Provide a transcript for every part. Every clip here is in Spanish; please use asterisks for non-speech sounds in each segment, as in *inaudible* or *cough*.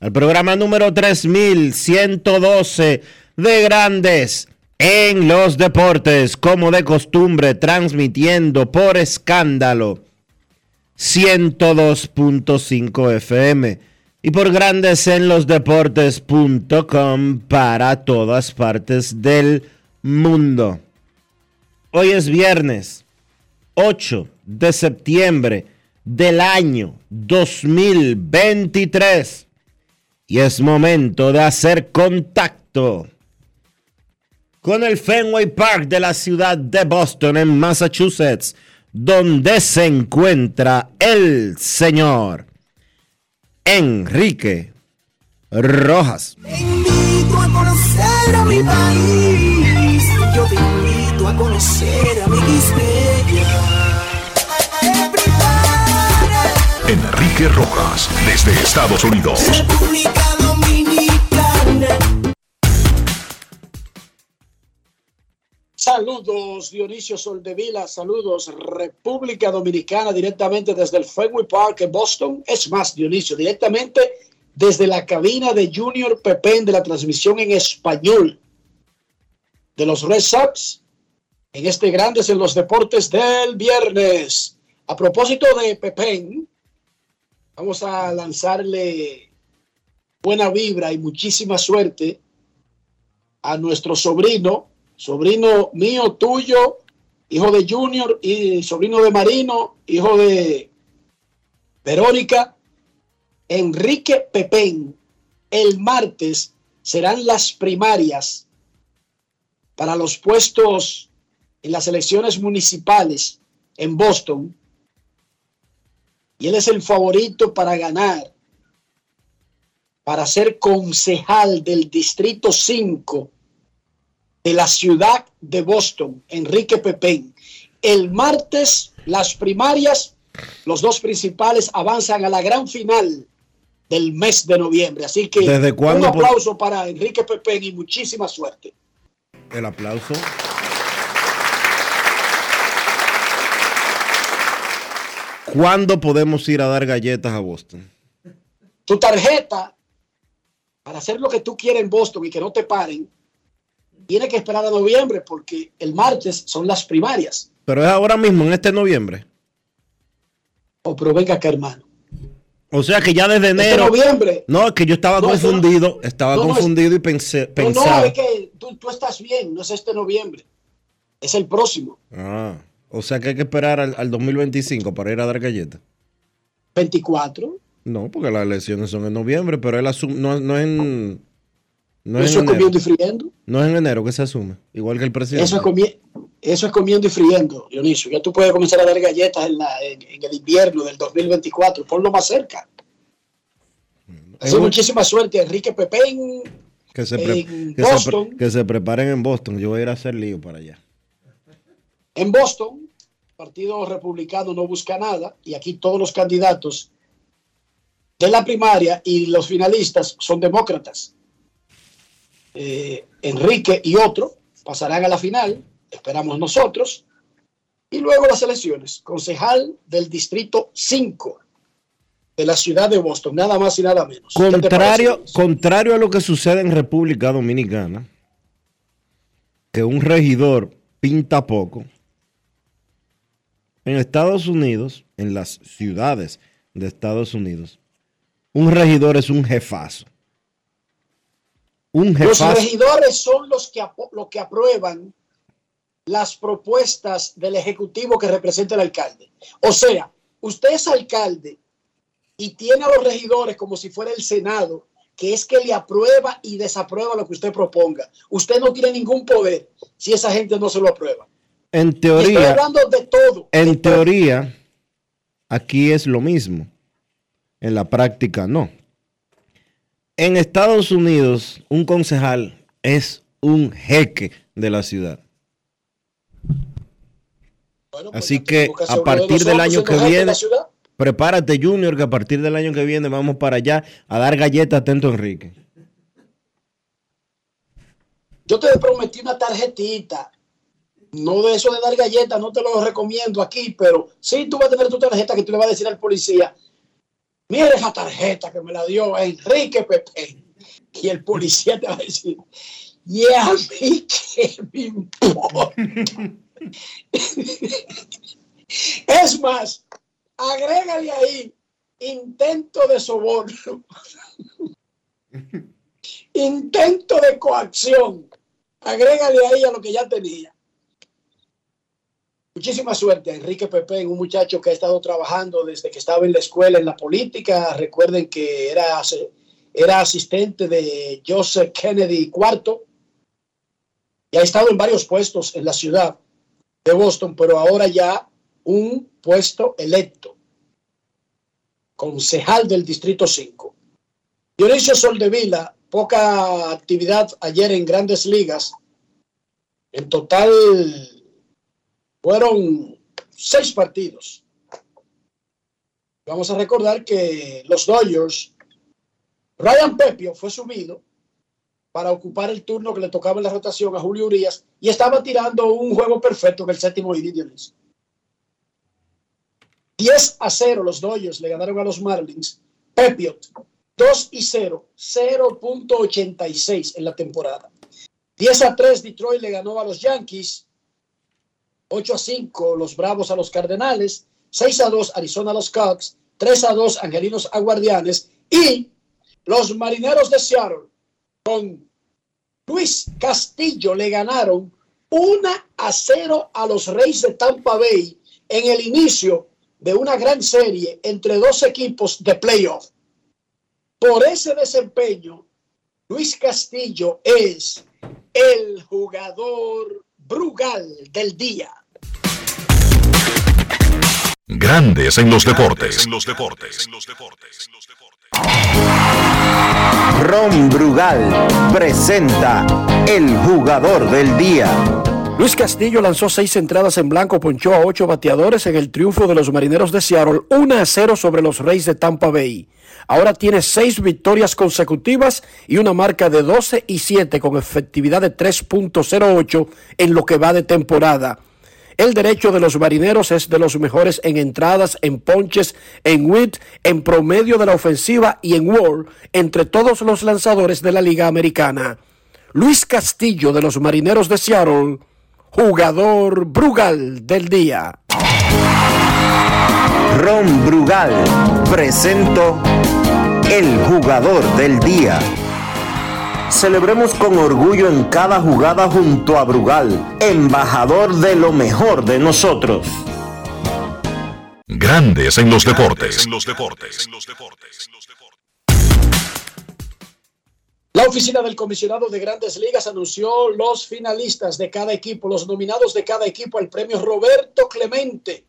al programa número 3112 de Grandes en los Deportes, como de costumbre, transmitiendo por escándalo 102.5 FM y por Grandes en los Deportes.com para todas partes del mundo. Hoy es viernes 8 de septiembre del año 2023 y es momento de hacer contacto con el Fenway Park de la ciudad de Boston en Massachusetts, donde se encuentra el señor Enrique Rojas. Te invito a conocer a mi país. Enrique Rojas desde Estados Unidos. República Dominicana. Saludos Dionisio Soldevila, saludos República Dominicana directamente desde el Fenway Park en Boston. Es más, Dionisio, directamente desde la cabina de Junior Pepén de la transmisión en español de los Red Sox en este Grandes en los Deportes del viernes. A propósito de Pepén, vamos a lanzarle buena vibra y muchísima suerte a nuestro sobrino, sobrino mío, tuyo, hijo de Junior y sobrino de Marino, hijo de Verónica, Enrique Pepén. El martes serán las primarias para los puestos en las elecciones municipales en Boston. Y él es el favorito para ganar, para ser concejal del Distrito 5 de la ciudad de Boston, Enrique Pepén. El martes, las primarias, los dos principales avanzan a la gran final del mes de noviembre. Así que ¿Desde un aplauso para Enrique Pepén y muchísima suerte. El aplauso. ¿Cuándo podemos ir a dar galletas a Boston? Tu tarjeta, para hacer lo que tú quieres en Boston y que no te paren, tiene que esperar a noviembre porque el martes son las primarias. Pero es ahora mismo, en este noviembre. Oh, pero venga acá, hermano. O sea que ya desde Este enero. noviembre. No, es que yo estaba No, eso no- confundido. Estaba no, confundido y pensé, No, no, pensaba. es que tú, tú estás bien, no es este noviembre. Es el próximo, Ah, o sea que hay que esperar al, al 2025 para ir a dar galletas. 24. No, porque las elecciones son en noviembre, pero él asum- no, no es en. No es, Eso en es comiendo y friendo. no es en enero que se asume. Igual que el presidente. Eso es, comi- Eso es comiendo y friendo, Dionisio. Ya tú puedes comenzar a dar galletas en, la, en, el invierno del 2024. Ponlo más cerca. Así muchísima suerte, Enrique Pepén. Que se, que se preparen en Boston. Yo voy a ir a hacer lío para allá. En Boston, el Partido Republicano no busca nada y aquí todos los candidatos de la primaria y los finalistas son demócratas. Eh, Enrique y otro pasarán a la final, esperamos nosotros, y luego las elecciones. Concejal del Distrito 5 de la ciudad de Boston, nada más y nada menos. Contrario, contrario a lo que sucede en República Dominicana, que un regidor pinta poco, en Estados Unidos, en las ciudades de Estados Unidos, un regidor es un jefazo. Los regidores son los que, que aprueban las propuestas del Ejecutivo que representa el alcalde. O sea, usted es alcalde y tiene a los regidores como si fuera el Senado, que es que le aprueba y desaprueba lo que usted proponga. Usted no tiene ningún poder si esa gente no se lo aprueba. En teoría, hablando de todo. En teoría, aquí es lo mismo. En la práctica, no. En Estados Unidos, un concejal es un jeque de la ciudad. Pues Así que a partir del año que viene, prepárate Junior, que a partir del año que viene vamos para allá a dar galletas atento Enrique. Yo te prometí una tarjetita, no de eso de dar galletas, no te lo recomiendo aquí, pero sí tú vas a tener tu tarjeta que tú le vas a decir al policía, mire esa tarjeta que me la dio Enrique Pepe. Y el policía te va a decir, y a mí que me importa. es más, agrégale ahí intento de soborno, *laughs* intento de coacción, agrégale ahí a lo que ya tenía. Muchísima suerte Enrique Pepe, un muchacho que ha estado trabajando desde que estaba en la escuela, en la política. Recuerden que era, era asistente de Joseph Kennedy IV y ha estado en varios puestos en la ciudad de Boston, pero ahora ya un puesto electo, concejal del Distrito 5. Dionisio Soldevila, poca actividad ayer en grandes ligas. En total fueron seis partidos. Vamos a recordar que los Dodgers, Ryan Pepio fue subido para ocupar el turno que le tocaba en la rotación a Julio Urias y estaba tirando un juego perfecto en el séptimo inning. 10 a 0 los Dodgers le ganaron a los Marlins. Pepio 2 y 0, 0.86 en la temporada. 10 a 3 Detroit le ganó a los Yankees. 8 a 5 los Bravos a los Cardenales, 6 a 2 Arizona a los Cubs, 3 a 2 Angelinos a Guardianes y los Marineros de Seattle con Luis Castillo le ganaron 1 a 0 a los Reyes de Tampa Bay en el inicio de una gran serie entre dos equipos de playoff. Por ese desempeño, Luis Castillo es el jugador Brugal del día. Grandes en los deportes. En los deportes. Ron Brugal presenta el jugador del día. Luis Castillo lanzó seis entradas en blanco, ponchó a ocho bateadores en el triunfo de los marineros de Seattle, 1 a 0 sobre los Reyes de Tampa Bay. Ahora tiene seis victorias consecutivas y una marca de 12 y 7 con efectividad de 3.08 en lo que va de temporada. El derecho de los marineros es de los mejores en entradas, en ponches, en WIT, en promedio de la ofensiva y en WAR entre todos los lanzadores de la Liga Americana. Luis Castillo de los Marineros de Seattle, jugador Brugal del día. Ron Brugal presento el jugador del día. Celebremos con orgullo en cada jugada junto a Brugal, embajador de lo mejor de nosotros. Grandes en los deportes. En los deportes. La oficina del comisionado de grandes ligas anunció los finalistas de cada equipo, los nominados de cada equipo al premio Roberto Clemente,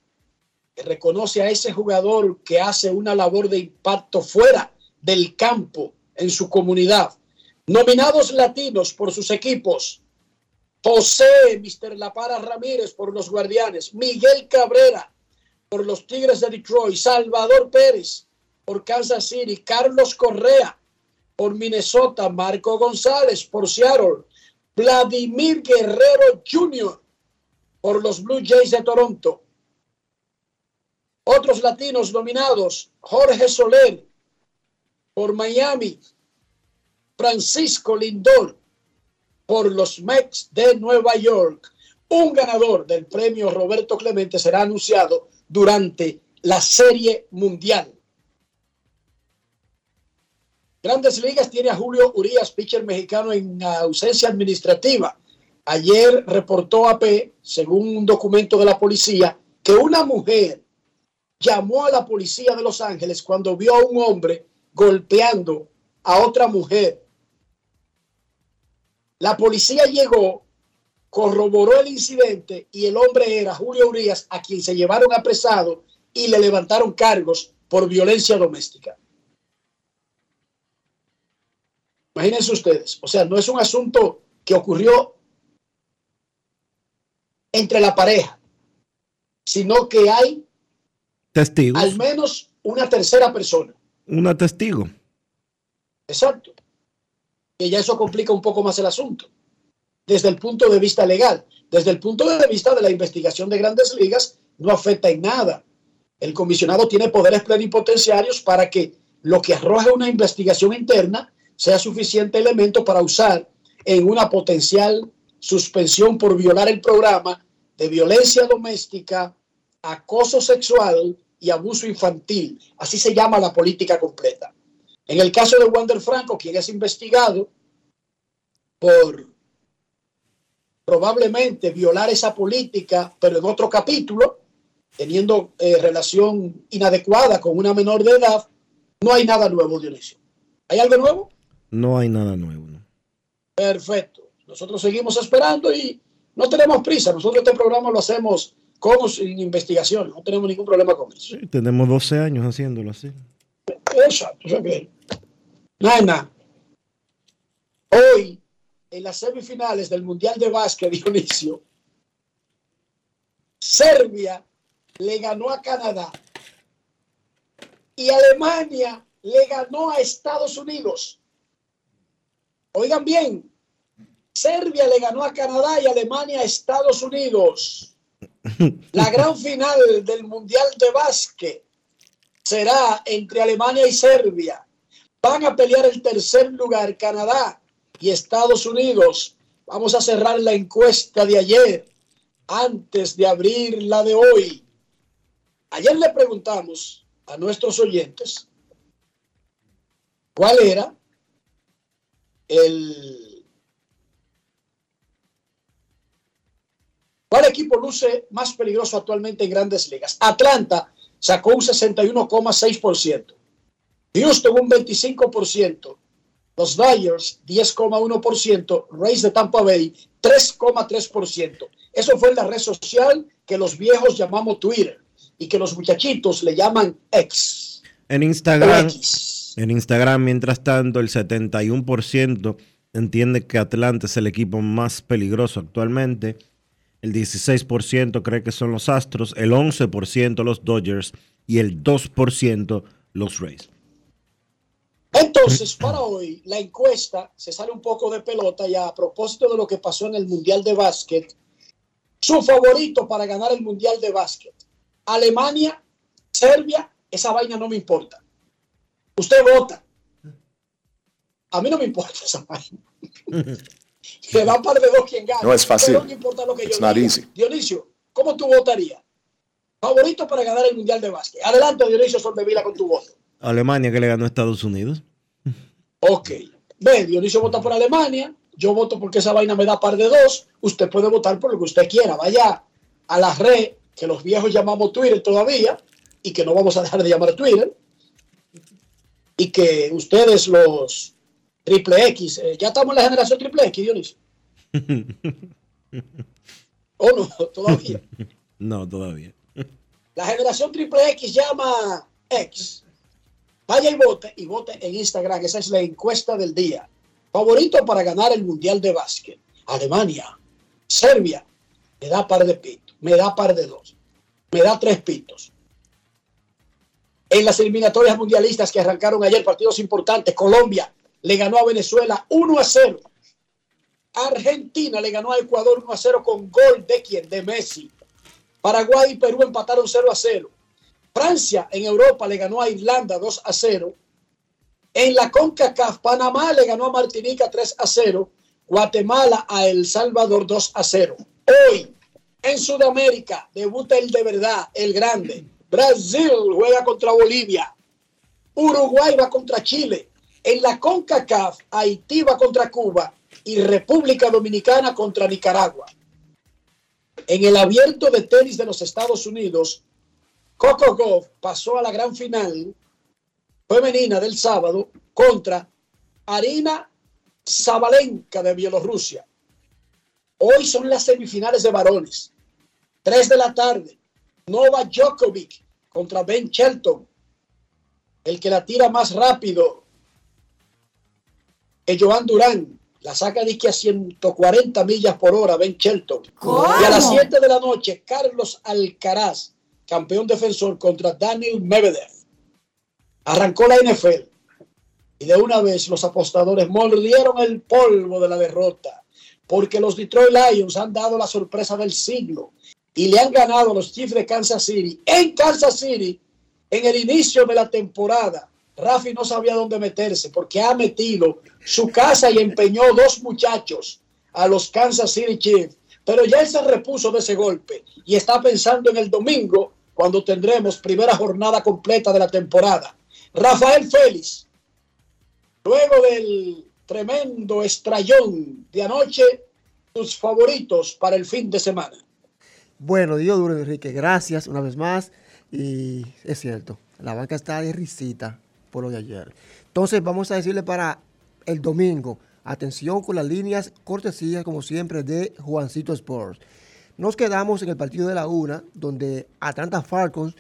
que reconoce a ese jugador que hace una labor de impacto fuera del campo en su comunidad. Nominados latinos por sus equipos. José Mr. La Para Ramírez por los Guardianes, Miguel Cabrera por los Tigres de Detroit, Salvador Pérez por Kansas City, Carlos Correa por Minnesota, Marco González por Seattle, Vladimir Guerrero Jr. por los Blue Jays de Toronto. Otros latinos nominados, Jorge Soler por Miami, Francisco Lindor por los Mets de Nueva York. Un ganador del premio Roberto Clemente será anunciado durante la Serie Mundial. Grandes Ligas tiene a Julio Urias, pitcher mexicano en ausencia administrativa. Ayer reportó AP, según un documento de la policía, que una mujer llamó a la policía de Los Ángeles cuando vio a un hombre golpeando a otra mujer. La policía llegó, corroboró el incidente y el hombre era Julio Urias, a quien se llevaron apresado y le levantaron cargos por violencia doméstica. Imagínense ustedes, o sea, no es un asunto que ocurrió entre la pareja, sino que hay testigos. Al menos una tercera persona. Una testigo. Exacto. Que ya eso complica un poco más el asunto. Desde el punto de vista legal, desde el punto de vista de la investigación de grandes ligas, no afecta en nada. El comisionado tiene poderes plenipotenciarios para que lo que arroje una investigación interna sea suficiente elemento para usar en una potencial suspensión por violar el programa de violencia doméstica, acoso sexual y abuso infantil. Así se llama la política completa. En el caso de Wander Franco, quien es investigado por probablemente violar esa política, pero en otro capítulo, teniendo eh, relación inadecuada con una menor de edad, no hay nada nuevo, Dionisio. ¿Hay algo nuevo? No hay nada nuevo. ¿no? Perfecto. Nosotros seguimos esperando y no tenemos prisa. Nosotros este programa lo hacemos con sin investigación. No tenemos ningún problema con eso. Sí, tenemos 12 años haciéndolo así. Exacto. O sea que, nada, nada. Hoy, en las semifinales del Mundial de Básquet, *laughs* Dionisio, Serbia le ganó a Canadá y Alemania le ganó a Estados Unidos. Oigan bien, Serbia le ganó a Canadá y Alemania a Estados Unidos. La gran final del Mundial de Básquet será entre Alemania y Serbia. Van a pelear el tercer lugar Canadá y Estados Unidos. Vamos a cerrar la encuesta de ayer antes de abrir la de hoy. Ayer le preguntamos a nuestros oyentes cuál era el... ¿Cuál equipo luce más peligroso actualmente en grandes ligas? Atlanta sacó un 61,6%. Houston un 25%. Los Dodgers 10,1%. Rays de Tampa Bay 3,3%. Eso fue en la red social que los viejos llamamos Twitter y que los muchachitos le llaman X. En Instagram. En Instagram, mientras tanto, el 71% entiende que Atlanta es el equipo más peligroso actualmente. El 16% cree que son los Astros, el 11% los Dodgers y el 2% los Rays. Entonces, para hoy, la encuesta se sale un poco de pelota y a propósito de lo que pasó en el Mundial de Básquet, su favorito para ganar el Mundial de Básquet, Alemania, Serbia, esa vaina no me importa. Usted vota. A mí no me importa esa vaina. *laughs* Se da par de dos quien gana. No es fácil. No importa lo que yo diga. Dionisio, ¿cómo tú votarías? Favorito para ganar el Mundial de Básquet. Adelante, Dionisio Soldevila, con tu voto. Alemania que le ganó a Estados Unidos. Ok. Ve, Dionisio vota por Alemania. Yo voto porque esa vaina me da par de dos. Usted puede votar por lo que usted quiera. Vaya a la red que los viejos llamamos Twitter todavía y que no vamos a dejar de llamar Twitter y que ustedes los Triple X. Eh, ya estamos en la generación Triple X, Dionisio. *laughs* ¿O no? *laughs* Todavía. No, todavía. La generación Triple X llama X. Vaya y vote, y vote en Instagram. Esa es la encuesta del día. Favorito para ganar el Mundial de Básquet. Alemania, Serbia, me da par de pitos, me da par de dos, me da tres pitos. En las eliminatorias mundialistas que arrancaron ayer, partidos importantes, Colombia le ganó a Venezuela 1 a 0. Argentina le ganó a Ecuador 1 a 0 con gol de quien? De Messi. Paraguay y Perú empataron 0 a 0. Francia en Europa le ganó a Irlanda 2 a 0. En la CONCACAF, Panamá le ganó a Martinica 3 a 0. Guatemala a El Salvador 2 a 0. Hoy, en Sudamérica, debuta el de verdad, el grande. Brasil juega contra Bolivia. Uruguay va contra Chile. En la CONCACAF, Haití va contra Cuba y República Dominicana contra Nicaragua. En el abierto de tenis de los Estados Unidos, Coco Goff pasó a la gran final femenina del sábado contra Arina Zabalenka de Bielorrusia. Hoy son las semifinales de varones. Tres de la tarde. Nova Djokovic contra Ben Shelton. El que la tira más rápido. Que Joan Durán. La saca de que a 140 millas por hora Ben Shelton. Y a las 7 de la noche, Carlos Alcaraz, campeón defensor contra Daniel Medvedev. Arrancó la NFL. Y de una vez los apostadores mordieron el polvo de la derrota. Porque los Detroit Lions han dado la sorpresa del siglo. Y le han ganado a los Chiefs de Kansas City. En Kansas City, en el inicio de la temporada Rafi no sabía dónde meterse porque ha metido su casa y empeñó dos muchachos a los Kansas City Chiefs. Pero ya él se repuso de ese golpe y está pensando en el domingo cuando tendremos primera jornada completa de la temporada. Rafael Félix, luego del tremendo estrellón de anoche, tus favoritos para el fin de semana. Bueno, Dios duro, Enrique, gracias una vez más. Y es cierto, la banca está de risita por lo de ayer. Entonces vamos a decirle para el domingo, atención con las líneas cortesías como siempre de Juancito Sports. Nos quedamos en el partido de la una, donde Atlanta Falcons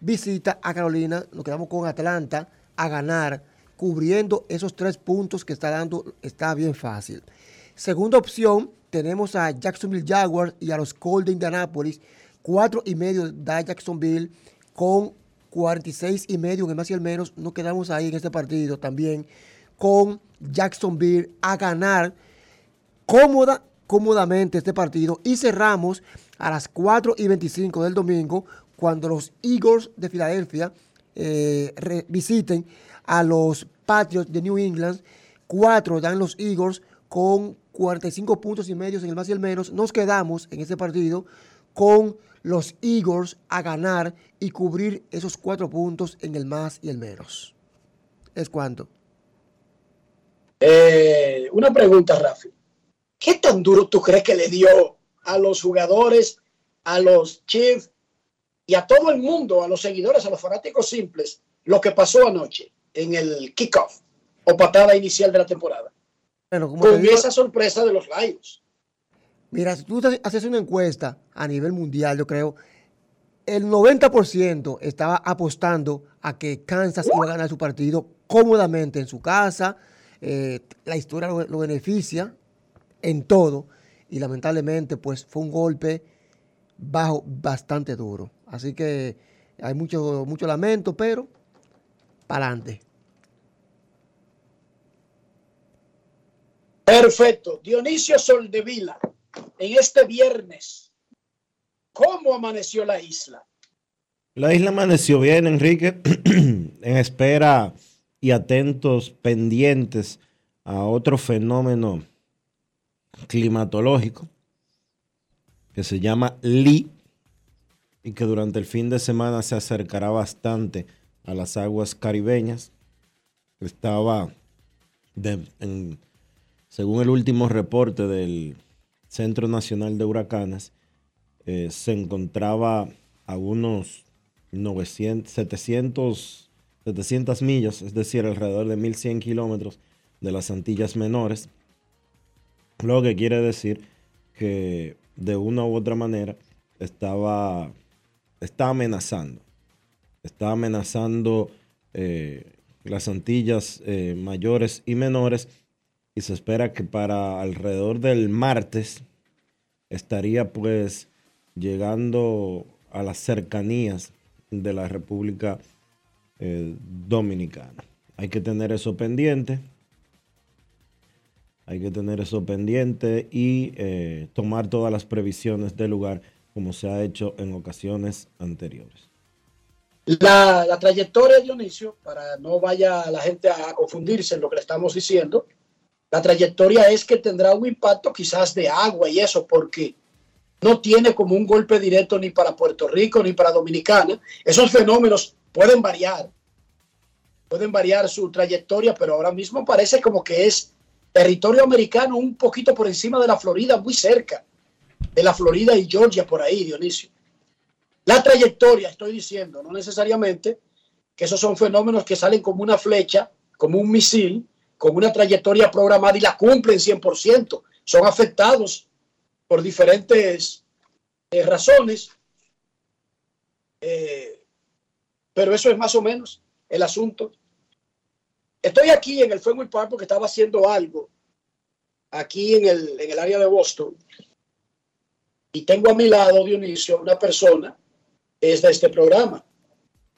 visita a Carolina, nos quedamos con Atlanta a ganar, cubriendo esos tres puntos que está dando, está bien fácil. Segunda opción, tenemos a Jacksonville Jaguars y a los Colts de Indianapolis, cuatro y medio da Jacksonville con 46 y medio en el más y el menos. Nos quedamos ahí en este partido también con Jacksonville a ganar cómoda, cómodamente este partido. Y cerramos a las 4 y 25 del domingo cuando los Eagles de Filadelfia eh, visiten a los Patriots de New England. 4 dan los Eagles con 45 puntos y medios en el más y el menos. Nos quedamos en este partido con los Eagles a ganar y cubrir esos cuatro puntos en el más y el menos. ¿Es cuánto? Eh, una pregunta, Rafi. ¿Qué tan duro tú crees que le dio a los jugadores, a los Chiefs y a todo el mundo, a los seguidores, a los fanáticos simples, lo que pasó anoche en el kickoff o patada inicial de la temporada? Con esa sorpresa de los Lions. Mira, si tú haces una encuesta a nivel mundial, yo creo, el 90% estaba apostando a que Kansas iba a ganar su partido cómodamente en su casa. Eh, la historia lo, beneficia en todo. Y lamentablemente, pues fue un golpe bajo bastante duro. Así que hay mucho, mucho lamento, pero para adelante. Perfecto. Dionisio Soldevila en este viernes. ¿Cómo amaneció la isla? La isla amaneció bien, Enrique, *clears throat* en espera y atentos, pendientes a otro fenómeno climatológico que se llama Lee y que durante el fin de semana se acercará bastante a las aguas caribeñas. Estaba, según el último reporte del Centro Nacional de Huracanes, eh, se encontraba a unos 900, 700, 700 millas, es decir, alrededor de 1100 kilómetros de las Antillas Menores, lo que quiere decir que de una u otra manera estaba, está amenazando, está amenazando eh, las Antillas eh, mayores y menores se espera que para alrededor del martes estaría pues llegando a las cercanías de la República eh, Dominicana. Hay que tener eso pendiente. Hay que tener eso pendiente y eh, tomar todas las previsiones del lugar como se ha hecho en ocasiones anteriores. La, la trayectoria, Dionisio, para no vaya la gente a confundirse en lo que le estamos diciendo, la trayectoria es que tendrá un impacto quizás de agua y eso, porque no tiene como un golpe directo ni para Puerto Rico ni para Dominicana. Esos fenómenos pueden variar, pueden variar su trayectoria, pero ahora mismo parece como que es territorio americano un poquito por encima de la Florida, muy cerca de la Florida y Georgia por ahí, Dionisio. La trayectoria, estoy diciendo, no necesariamente que esos son fenómenos que salen como una flecha, como un misil, con una trayectoria programada y la cumplen 100%. Son afectados por diferentes eh, razones, eh, pero eso es más o menos el asunto. Estoy aquí en el Fenway Park porque estaba haciendo algo aquí en el, en el área de Boston y tengo a mi lado, Dionisio, una persona es de este programa,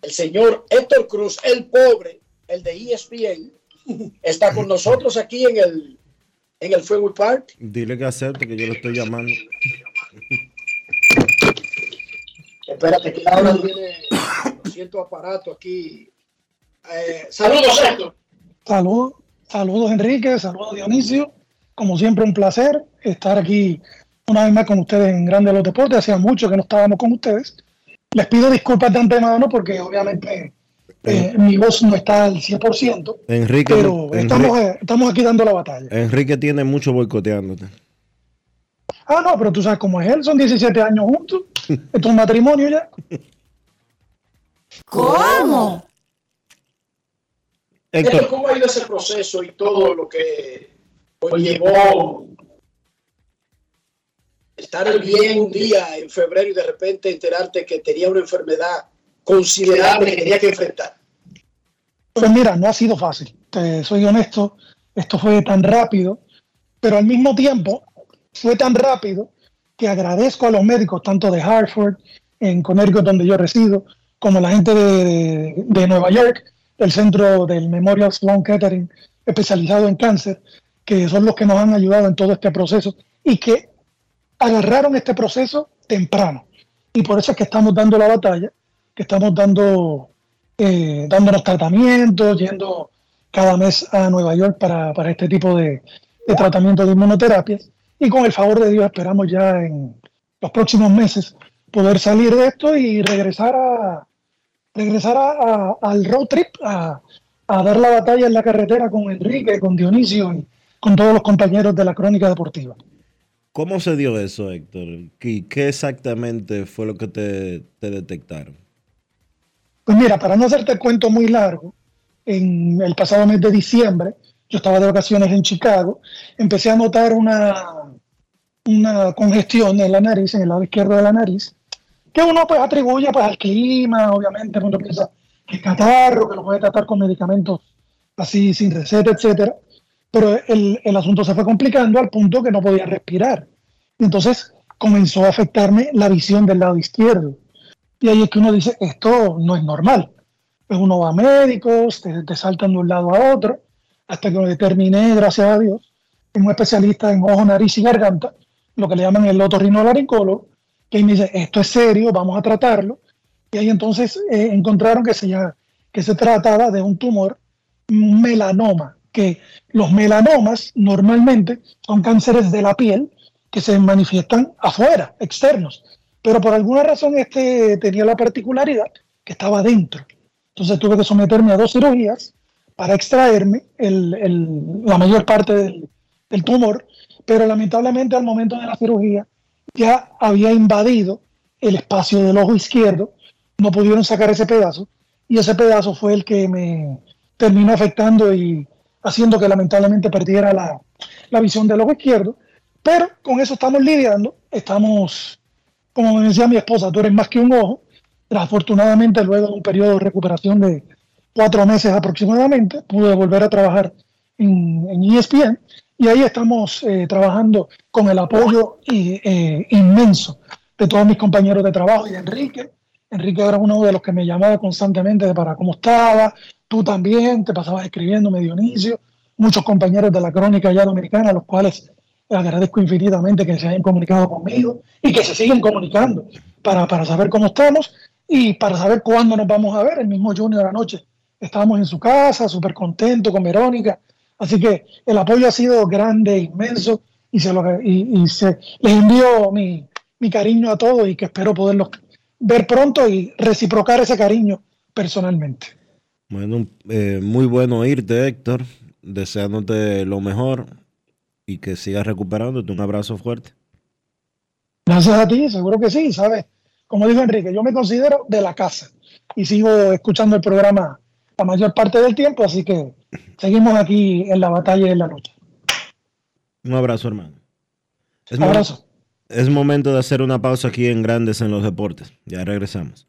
el señor Héctor Cruz, el pobre, el de ESPN, está con nosotros aquí en el, en el Fenway Park. Dile que acepte que yo lo estoy llamando. Espérate que ahora tiene cierto aparato aquí. Eh, saludos, Héctor. Saludos, saludos Enrique, saludos Dionisio. Como siempre, un placer estar aquí una vez más con ustedes en Grande los Deportes. Hacía mucho que no estábamos con ustedes. Les pido disculpas de antemano porque obviamente eh, mi voz no está al 100%, Enrique, pero Enrique- estamos, eh, estamos aquí dando la batalla. Enrique tiene mucho boicoteándote. Ah, no, pero tú sabes cómo es él, son 17 años juntos, *laughs* esto es un matrimonio ya. ¿Cómo? Héctor, ¿cómo ha ido ese proceso y todo lo que llevó estar bien un día en febrero y de repente enterarte que tenía una enfermedad considerable que tenía que enfrentar? Pues mira, no ha sido fácil, soy honesto, esto fue tan rápido, pero al mismo tiempo fue tan rápido que agradezco a los médicos, tanto de Hartford, en Connecticut, donde yo resido, como la gente de Nueva York, del centro del Memorial Sloan Kettering, especializado en cáncer, que son los que nos han ayudado en todo este proceso y que agarraron este proceso temprano. Y por eso es que estamos dando la batalla, que estamos dando, eh, dándonos tratamientos, yendo cada mes a Nueva York para, para este tipo de, de tratamiento de inmunoterapias. Y con el favor de Dios esperamos ya en los próximos meses poder salir de esto y regresar a regresar a- al road trip, a, a dar la batalla en la carretera con Enrique, con Dionisio y con todos los compañeros de la crónica deportiva. ¿cómo se dio eso, Héctor? ¿Qué, qué exactamente fue lo que te, te detectaron? Pues mira, para no hacerte el cuento muy largo, en el pasado mes de diciembre, yo estaba de vacaciones en Chicago, empecé a notar una, una congestión en la nariz, en el lado izquierdo de la nariz, que uno pues atribuye pues al clima, obviamente, uno piensa que es catarro, que lo puede tratar con medicamentos así sin receta, etcétera, pero el, el asunto se fue complicando al punto que no podía respirar. Y entonces comenzó a afectarme la visión del lado izquierdo. Y ahí es que uno dice, esto no es normal. Pues uno va a médicos, te, te saltan de un lado a otro, hasta que determiné, gracias a Dios, en un especialista en ojo, nariz y garganta, lo que le llaman el otorrinolaringólogo, que me dice, esto es serio, vamos a tratarlo. Y ahí entonces eh, encontraron que se, ya- que se trataba de un tumor, un melanoma, que los melanomas normalmente son cánceres de la piel que se manifiestan afuera, externos. Pero por alguna razón este tenía la particularidad que estaba dentro. Entonces tuve que someterme a dos cirugías para extraerme la mayor parte del, tumor, pero lamentablemente al momento de la cirugía ya había invadido el espacio del ojo izquierdo, no pudieron sacar ese pedazo y ese pedazo fue el que me terminó afectando y haciendo que lamentablemente perdiera la visión del ojo izquierdo. Pero con eso estamos lidiando, estamos, como me decía mi esposa, tú eres más que un ojo. Afortunadamente, luego de un periodo de recuperación de cuatro meses aproximadamente, pude volver a trabajar en, en ESPN y ahí estamos eh, trabajando con el apoyo eh, inmenso de todos mis compañeros de trabajo y de Enrique. Enrique era uno de los que me llamaba constantemente para cómo estaba, tú también, te pasabas escribiendo medio inicio, muchos compañeros de la crónica ya dominicana, los cuales agradezco infinitamente que se hayan comunicado conmigo y que se siguen comunicando para, para saber cómo estamos y para saber cuándo nos vamos a ver. El mismo Junior anoche estábamos en su casa, súper contento con Verónica, Así que el apoyo ha sido grande, inmenso, y se, lo, les envío mi, cariño a todos y que espero poderlos ver pronto y reciprocar ese cariño personalmente. Bueno, eh, muy bueno oírte, Héctor, deseándote lo mejor y que sigas recuperándote. Un abrazo fuerte. Gracias a ti, seguro que sí, ¿sabes? Como dijo Enrique, yo me considero de la casa y sigo escuchando el programa la mayor parte del tiempo, así que seguimos aquí en la batalla y en la lucha. Un abrazo, hermano. Es Un abrazo. Es momento de hacer una pausa aquí en Grandes en los Deportes. Ya regresamos.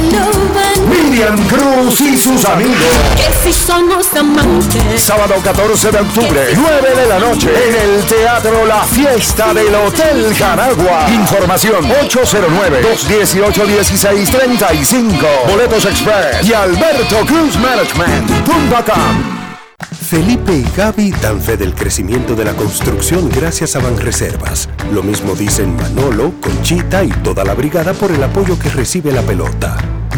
Cruz y sus amigos. Que si somos amantes. Sábado 14 de octubre, 9 de la noche, en el Teatro La Fiesta del Hotel Jaragua. Información 809-218-1635. Boletos Express y Alberto Cruz Management.com. Felipe y Gaby dan fe del crecimiento de la construcción gracias a Banreservas. Lo mismo dicen Manolo, Conchita y toda la brigada por el apoyo que recibe la pelota.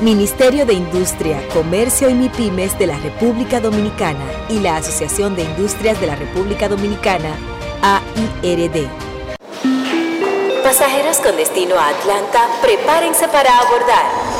Ministerio de Industria, Comercio y MIPIMES de la República Dominicana y la Asociación de Industrias de la República Dominicana, AIRD. Pasajeros con destino a Atlanta, prepárense para abordar.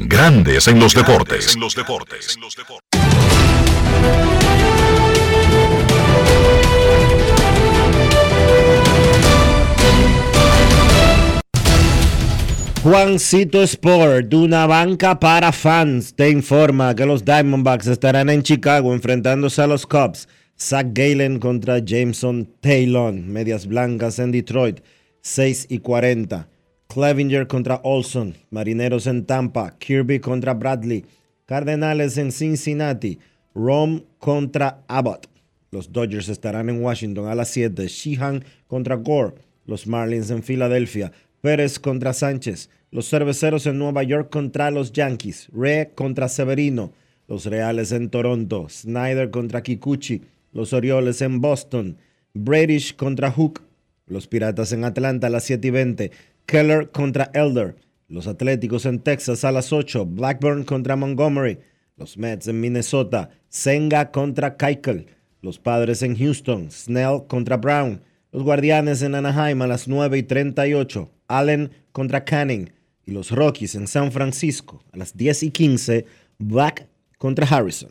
Grandes en los deportes. En los deportes. Juancito Sport, de una banca para fans, te informa que los Diamondbacks estarán en Chicago enfrentándose a los Cubs. Zach Galen contra Jameson Taylor, Medias Blancas en Detroit, 6 y 40. Clevinger contra Olson, Marineros en Tampa, Kirby contra Bradley, Cardenales en Cincinnati, Rome contra Abbott. Los Dodgers estarán en Washington a las 7, Sheehan contra Gore, los Marlins en Filadelfia, Pérez contra Sánchez, los Cerveceros en Nueva York contra los Yankees, Ray contra Severino, los Reales en Toronto, Snyder contra Kikuchi, los Orioles en Boston, British contra Hook, los Piratas en Atlanta a las 7 y 20, Keller contra Elder. Los Atléticos en Texas a las 8. Blackburn contra Montgomery. Los Mets en Minnesota. Senga contra Keikel. Los Padres en Houston. Snell contra Brown. Los Guardianes en Anaheim a las 9 y 38. Allen contra Canning. Y los Rockies en San Francisco a las 10 y 15. Black contra Harrison.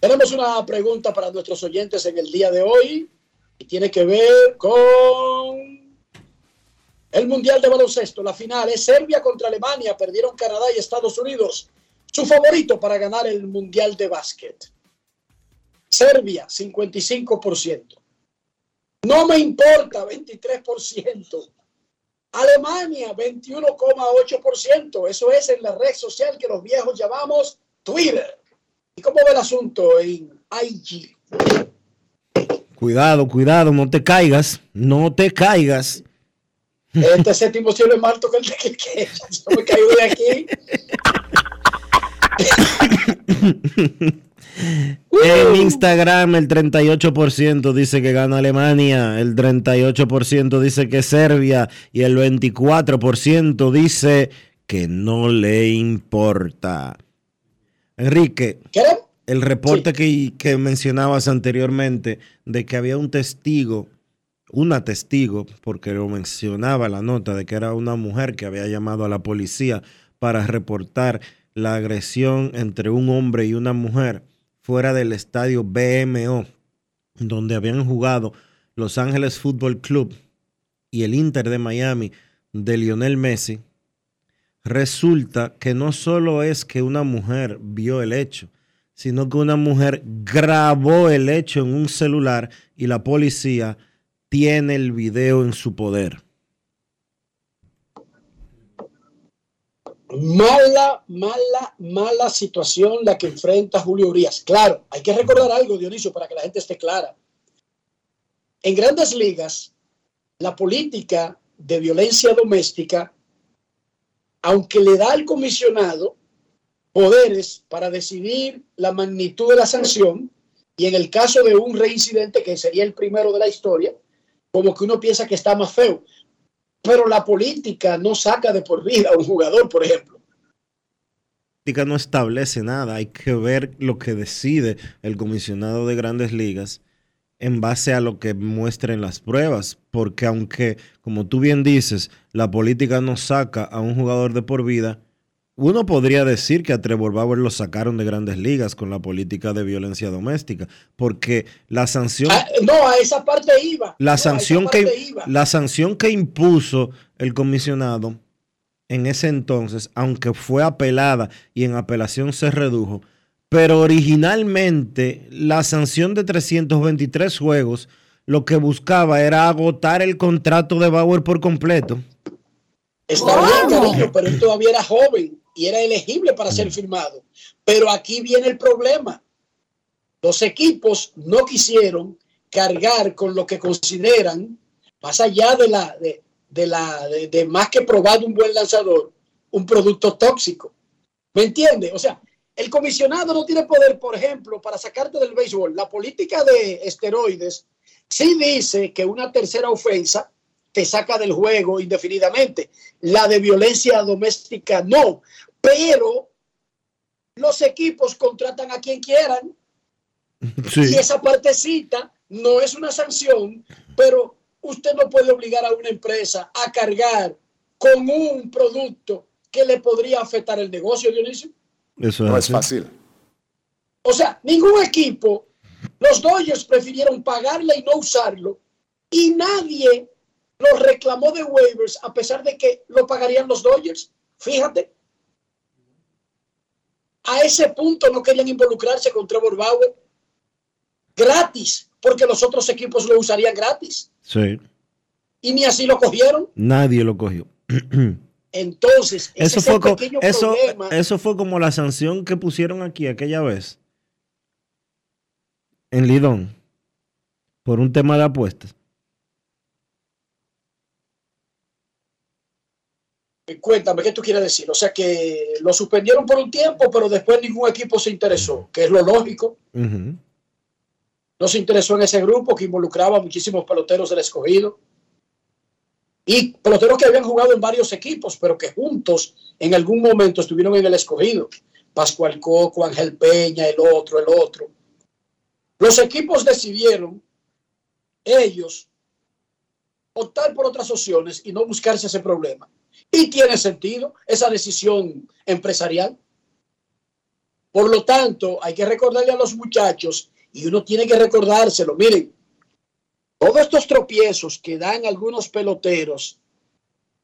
Tenemos una pregunta para nuestros oyentes en el día de hoy y tiene que ver con el Mundial de Baloncesto. La final es Serbia contra Alemania. Perdieron Canadá y Estados Unidos. Su favorito para ganar el Mundial de Básquet. Serbia, 55%. No me importa, 23%. Alemania, 21,8%. Eso es en la red social que los viejos llamamos Twitter. ¿Y cómo ve el asunto en IG. Cuidado, cuidado, no te caigas, no te caigas. Este séptimo cielo es más alto que el de que, que yo me caigo de aquí. En Instagram el 38% dice que gana Alemania, el 38% dice que Serbia y el 24% dice que no le importa. Enrique, el reporte que, que mencionabas anteriormente de que había un testigo, una testigo, porque lo mencionaba la nota de que era una mujer que había llamado a la policía para reportar la agresión entre un hombre y una mujer fuera del estadio BMO, donde habían jugado Los Ángeles Fútbol Club y el Inter de Miami de Lionel Messi, resulta que no solo es que una mujer vio el hecho, sino que una mujer grabó el hecho en un celular y la policía tiene el video en su poder. Mala, mala, mala situación la que enfrenta Julio Urias. Claro, hay que recordar algo, Dionisio, para que la gente esté clara. En grandes ligas, la política de violencia doméstica, aunque le da al comisionado poderes para decidir la magnitud de la sanción, y en el caso de un reincidente, que sería el primero de la historia, como que uno piensa que está más feo pero la política no saca de por vida a un jugador, por ejemplo. La política no establece nada, hay que ver lo que decide el comisionado de grandes ligas en base a lo que muestren las pruebas, porque aunque, como tú bien dices, la política no saca a un jugador de por vida, uno podría decir que a Trevor Bauer lo sacaron de grandes ligas con la política de violencia doméstica, porque la sanción... Ah, no, a esa parte iba. La, No, sanción que, iba. la sanción que impuso el comisionado en ese entonces, aunque fue apelada y en apelación se redujo, pero originalmente la sanción de 323 juegos lo que buscaba era agotar el contrato de Bauer por completo. Está bien, cariño, pero él todavía era joven y era elegible para ser firmado. Pero aquí viene el problema. Los equipos no quisieron cargar con lo que consideran, más allá de la de, de la de, de más que probado un buen lanzador, un producto tóxico. ¿Me entiende? O sea, el comisionado no tiene poder, por ejemplo, para sacarte del béisbol. La política de esteroides sí dice que una tercera ofensa te saca del juego indefinidamente. La de violencia doméstica no, pero los equipos contratan a quien quieran y esa partecita no es una sanción, pero usted no puede obligar a una empresa a cargar con un producto que le podría afectar el negocio, Dionisio. Eso No es así. fácil. O sea, ningún equipo, los Dodgers prefirieron pagarle y no usarlo, y nadie lo reclamó de waivers a pesar de que lo pagarían los Dodgers. Fíjate. A ese punto no querían involucrarse con Trevor Bauer gratis, porque los otros equipos lo usarían gratis. Sí, Y ni así lo cogieron. nadie lo cogió. *clears throat* Entonces, ese Eso fue, co- pequeño eso, problema. eso fue como la sanción que pusieron aquí aquella vez en Lidón por un tema de apuestas. Cuéntame, ¿qué tú quieres decir? O sea que lo suspendieron por un tiempo, pero después ningún equipo se interesó, que es lo lógico. No se interesó en ese grupo que involucraba a muchísimos peloteros del escogido. Y peloteros que habían jugado en varios equipos, pero que juntos en algún momento estuvieron en el escogido. Pascual Coco, Ángel Peña, el otro, el otro. Los equipos decidieron, ellos, optar por otras opciones y no buscarse ese problema. Y tiene sentido esa decisión empresarial. Por lo tanto, hay que recordarle a los muchachos, y uno tiene que recordárselo, miren, todos estos tropiezos que dan algunos peloteros,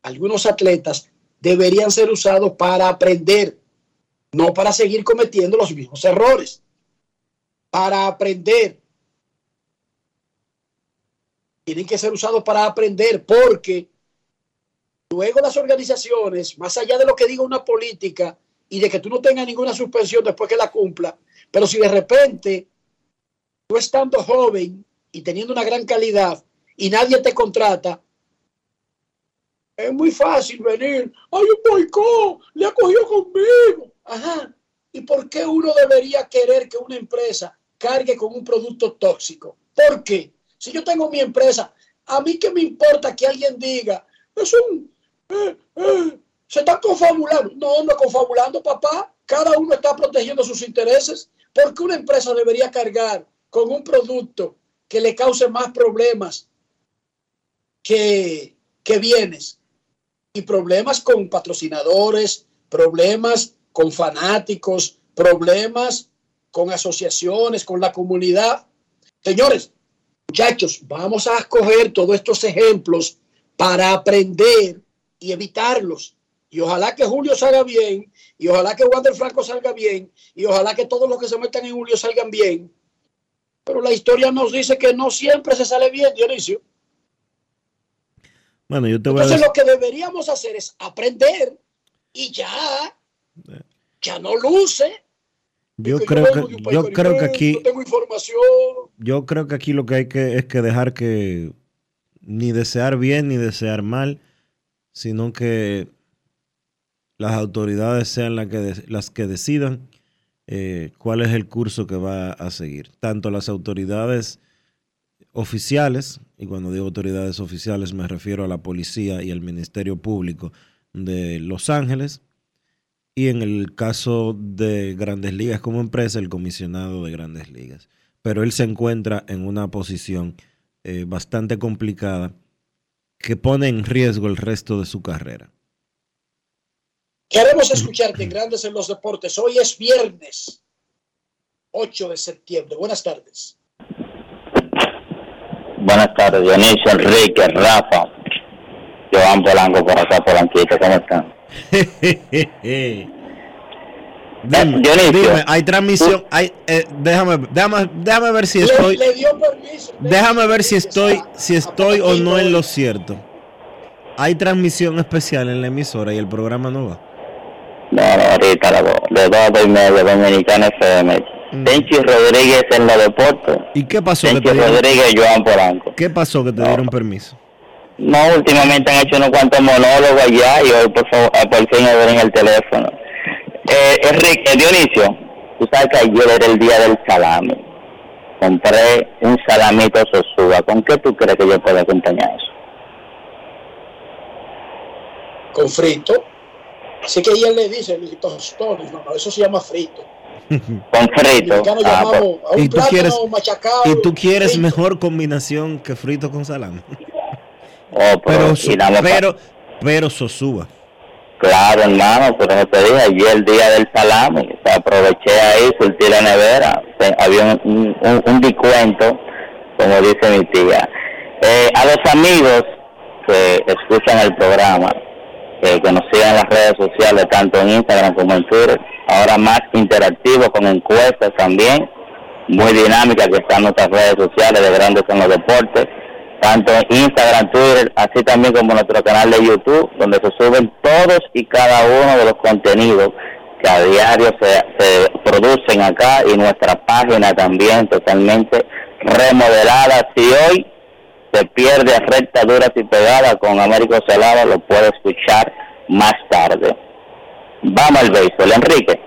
algunos atletas, deberían ser usados para aprender, no para seguir cometiendo los mismos errores, para aprender. Tienen que ser usados para aprender porque luego las organizaciones, más allá de lo que diga una política y de que tú no tengas ninguna suspensión después que la cumpla, pero si de repente tú estando joven y teniendo una gran calidad y nadie te contrata, es muy fácil venir, hay un boicot, le ha cogido conmigo. Ajá. ¿Y por qué uno debería querer que una empresa cargue con un producto tóxico? ¿Por qué? Si yo tengo mi empresa, a mí que me importa que alguien diga, es un, eh, eh, se está confabulando. No, no confabulando, papá. Cada uno está protegiendo sus intereses. ¿Por qué una empresa debería cargar con un producto que le cause más problemas que, que bienes? Y problemas con patrocinadores, problemas con fanáticos, problemas con asociaciones, con la comunidad. Señores, muchachos, vamos a escoger todos estos ejemplos para aprender y evitarlos. Y ojalá que Julio salga bien, y ojalá que Wander Franco salga bien, y ojalá que todos los que se metan en Julio salgan bien. Pero la historia nos dice que no siempre se sale bien, Dionisio. Bueno, yo te voy Entonces a lo que deberíamos hacer es aprender y ya, ya no luce. yo creo yo que yo creo que aquí no tengo información. yo creo que aquí lo que hay que es que dejar que ni desear bien ni desear mal, sino que las autoridades sean las que, las que decidan eh, cuál es el curso que va a seguir. Tanto las autoridades oficiales, y cuando digo autoridades oficiales me refiero a la policía y al Ministerio Público de Los Ángeles, y en el caso de Grandes Ligas como empresa, el comisionado de Grandes Ligas. Pero él se encuentra en una posición eh, bastante complicada que pone en riesgo el resto de su carrera. Queremos escucharte en Grandes en los Deportes. Hoy es viernes 8 de septiembre. Buenas tardes. Buenas tardes, Dionisio, Enrique, Rafa, Joan Polanco por acá, Polanquito, ¿cómo están? *laughs* Dime, dime, hay transmisión, hay, eh, déjame, déjame, déjame ver si estoy, Le, le dio permiso. déjame ver si estoy, si estoy o no en lo cierto. Hay transmisión especial en la emisora y el programa no va. No, no, ahorita la dos, de dos a dos y media, Dominicana FM. Tenchi Rodríguez en los deportes. ¿Y qué pasó que te dieron, Rodríguez, Joan Polanco. qué pasó que te dieron permiso? No, últimamente han hecho unos cuantos monólogos allá y hoy por favor, por fin abren el teléfono. Eh, Enrique, Dionisio, tú sabes que ayer era el día del salami. Compré un salamito Sosúa. ¿Con qué tú crees que yo puedo acompañar eso? Con frito. Así que ella le dice, tostones, no, no, eso se llama frito. *laughs* Con frito. Ah, un ¿Y tú quieres, machacado. y tú quieres mejor combinación que frito con salami? *laughs* Oh, pero, Pero, pa- pero, pero sosúa. Claro, hermano, pero eso te dije, ayer el día del salami, o sea, aproveché ahí, surtí la nevera, había un, un, un descuento, como dice mi tía. Eh, a los amigos que escuchan el programa, eh, que en las redes sociales, tanto en Instagram como en Twitter, ahora más interactivo con encuestas también, muy dinámica que están nuestras redes sociales de Grandes en los Deportes, tanto en Instagram, Twitter, así también como nuestro canal de YouTube, donde se suben todos y cada uno de los contenidos que a diario se, se producen acá y nuestra página también totalmente remodelada. Si hoy se pierde a recta duras y pegadas con Américo Celada, lo puede escuchar más tarde. Vamos al béisbol, Enrique.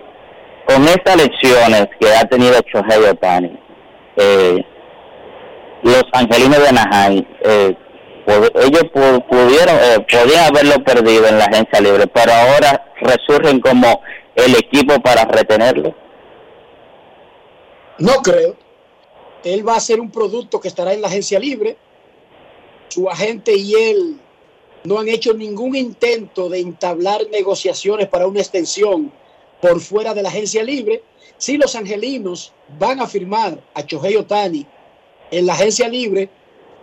Con estas lecciones que ha tenido Shohei Otani, eh, los angelinos de Anaheim, eh, ellos pu- pudieron, eh, podían haberlo perdido en la agencia libre, pero ahora resurgen como el equipo para retenerlo. No creo. Él va a ser un producto que estará en la agencia libre. Su agente y él no han hecho ningún intento de entablar negociaciones para una extensión por fuera de la agencia libre. Si los angelinos van a firmar a Chohei Otani en la agencia libre,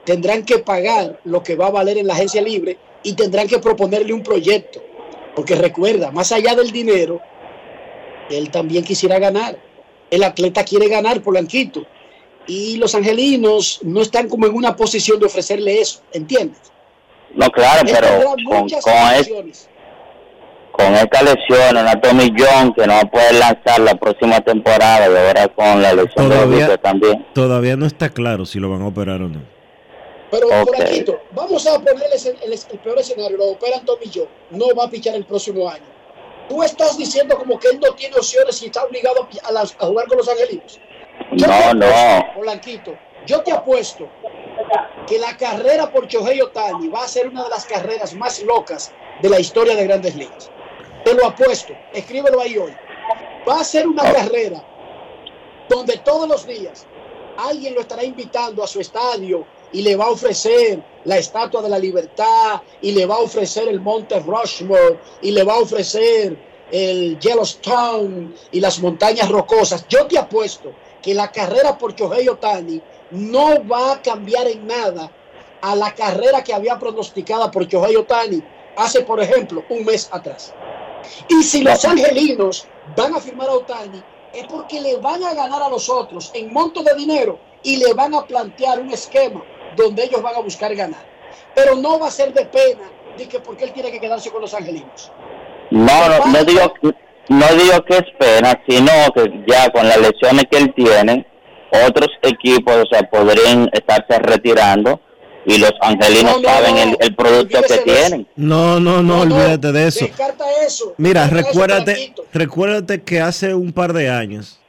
tendrán que pagar lo que va a valer en la agencia libre y tendrán que proponerle un proyecto. Porque recuerda, más allá del dinero, él también quisiera ganar. El atleta quiere ganar, Polanquito. Y los angelinos no están como en una posición de ofrecerle eso, ¿entiendes? No, claro, pero con, con es- con esta lesión, una Tommy John que no va a poder lanzar la próxima temporada y ahora con la lesión de Todavía, Lupe también. todavía no está claro si lo van a operar o no. Pero por aquí, vamos a ponerles el, el- el peor escenario. Lo operan Tommy John. No va a pichar el próximo año. Tú estás diciendo como que él no tiene opciones y está obligado a a, las- a jugar con los angelinos. Yo No, no. Polanquito, yo te apuesto que la carrera por Shohei Otani va a ser una de las carreras más locas de la historia de Grandes Ligas. Te lo apuesto, escríbelo ahí hoy. Va a ser una carrera donde todos los días alguien lo estará invitando a su estadio y le va a ofrecer la Estatua de la Libertad y le va a ofrecer el Monte Rushmore y le va a ofrecer el Yellowstone y las montañas rocosas. Yo te apuesto que la carrera por Shohei Otani no va a cambiar en nada a la carrera que había pronosticada por Shohei Otani hace, por ejemplo, un mes atrás. Y si los angelinos van a firmar a Otani, es porque le van a ganar a los otros en monto de dinero y le van a plantear un esquema donde ellos van a buscar ganar. Pero no va a ser de pena de que porque él tiene que quedarse con los angelinos. No, no, no digo, no digo que es pena, sino que ya con las lesiones que él tiene, otros equipos, o sea, podrían estarse retirando y los angelinos No, no, saben no. el, el producto que tienen. No, no, no, olvídate de eso. Descarta eso. Mira, Descarta recuérdate, recuérdate que hace un par de años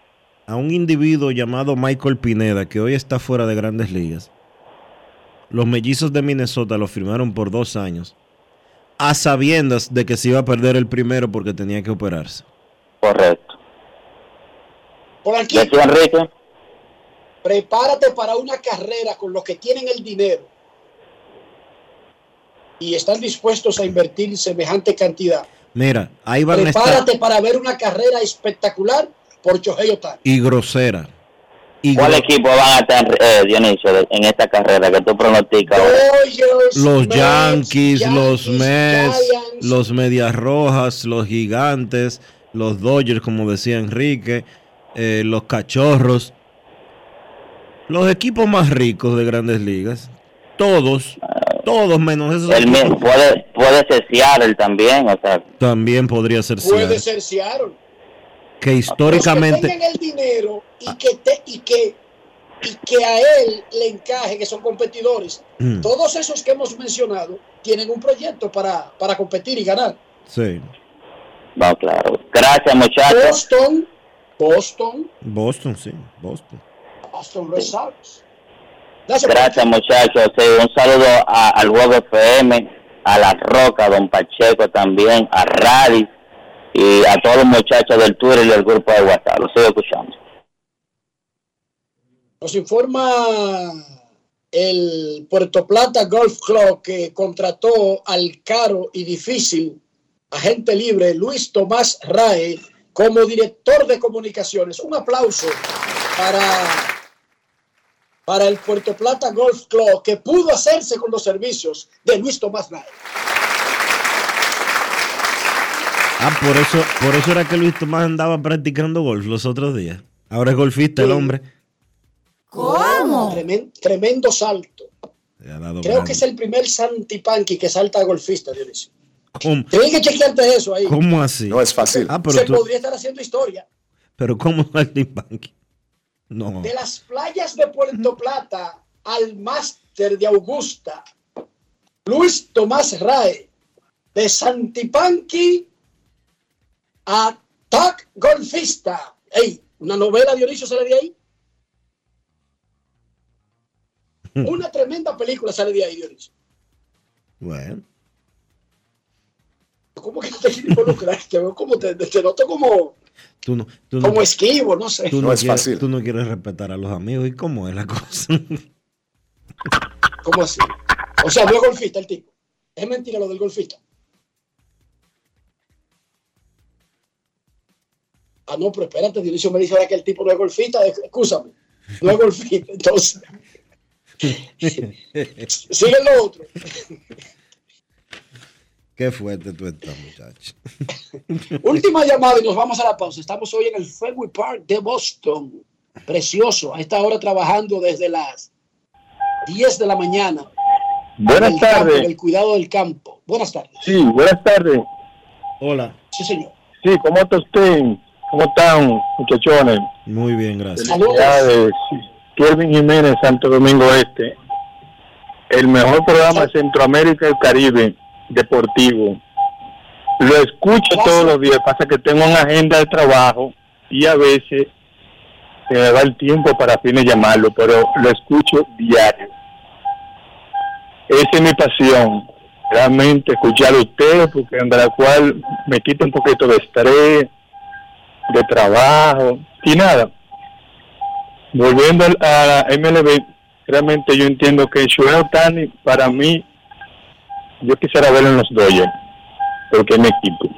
a un individuo llamado Michael Pineda, que hoy está fuera de grandes ligas, los mellizos de Minnesota lo firmaron por dos años, a sabiendas de que se iba a perder el primero porque tenía que operarse. Correcto. Polanquito, Decía Enrique, prepárate para una carrera con los que tienen el dinero y están dispuestos a invertir semejante cantidad. Mira, ahí van a estar Prepárate para ver una carrera espectacular por Otani. y grosera. Y ¿cuál equipo van a estar, eh, Dionisio, en esta carrera que tú pronosticas? los Mets, Yankees, los Mets, Giants. los Medias Rojas, los Gigantes, los Dodgers, como decía Enrique, eh, los Cachorros, los equipos más ricos de Grandes Ligas, todos, todos menos esos El puede, puede ser Seattle también, o sea, también podría ser Puede ser Seattle. Que Los que históricamente tengan el dinero y que, te- y que, y que a él le encaje, que son competidores. Mm. Todos esos que hemos mencionado tienen un proyecto para, para competir y ganar. sí, no, claro. Gracias, muchachos. Boston, Boston, Boston, sí, Boston. Boston Red Sox. Gracias, Gracias, muchachos. Sí, un saludo a- al Juego FM, a La Roca, a Don Pacheco también, a Radis y a todos los muchachos del Twitter y del grupo de WhatsApp. Los sigo escuchando. Nos informa el Puerto Plata Golf Club que contrató al caro y difícil agente libre Luis Tomás Rae como director de comunicaciones. Un aplauso para, para el Puerto Plata Golf Club que pudo hacerse con los servicios de Luis Tomás Rae. Ah, por eso, por eso era que Luis Tomás andaba practicando golf los otros días. Ahora es golfista el hombre. ¿Cómo? tremendo salto. Le ha dado Creo grande. que es el primer Santipanqui que salta a golfista, Dionisio. ¿Cómo, Tienes que chequearte eso ahí. cómo así? No es fácil. Ah, pero Se tú, podría estar haciendo historia. pero ¿cómo Saltimbanqui? No. De las playas de Puerto Plata al máster de Augusta, Luis Tomás Rae, de Santipanqui a TAC Golfista. Ey, una novela Dionisio sale de ahí. Una tremenda película sale de ahí, Dionisio. Bueno. ¿Cómo que no te quieres involucrar? *laughs* Te veo como te, te noto como, Tú no, tú no, como esquivo, no sé. tú No es quieres, fácil. Tú no quieres respetar a los amigos. ¿Y cómo es la cosa? *laughs* ¿Cómo así? O sea, no es golfista el tipo. Es mentira lo del golfista. Ah, no, pero espérate, Dionisio me dice ahora que el tipo no es golfista. Escúchame, no es golfista. Entonces, *laughs* sigue lo otro. Qué fuerte tú estás, muchacho. *laughs* Última llamada y nos vamos a la pausa. Estamos hoy en el Fenway Park de Boston. Precioso. A esta hora trabajando desde las 10 de la mañana. Buenas tardes. en el cuidado del campo. Buenas tardes. Sí, buenas tardes. Hola. Sí, señor. Sí, ¿cómo está usted? ¿Cómo están, muchachones? Muy bien, gracias. Felicidades. Kelvin Jiménez, Santo Domingo Este. El mejor programa de Centroamérica y el Caribe deportivo. Lo escucho todos los días, pasa que tengo una agenda de trabajo y a veces se me va el tiempo para fin de llamarlo, pero lo escucho diario. Esa es mi pasión, realmente escuchar a ustedes, porque de la cual me quita un poquito de estrés, de trabajo y nada. Volviendo a la MLB, realmente yo entiendo que Shohei Ohtani, para mí, yo quisiera verlo en los Dodgers, porque es mi equipo.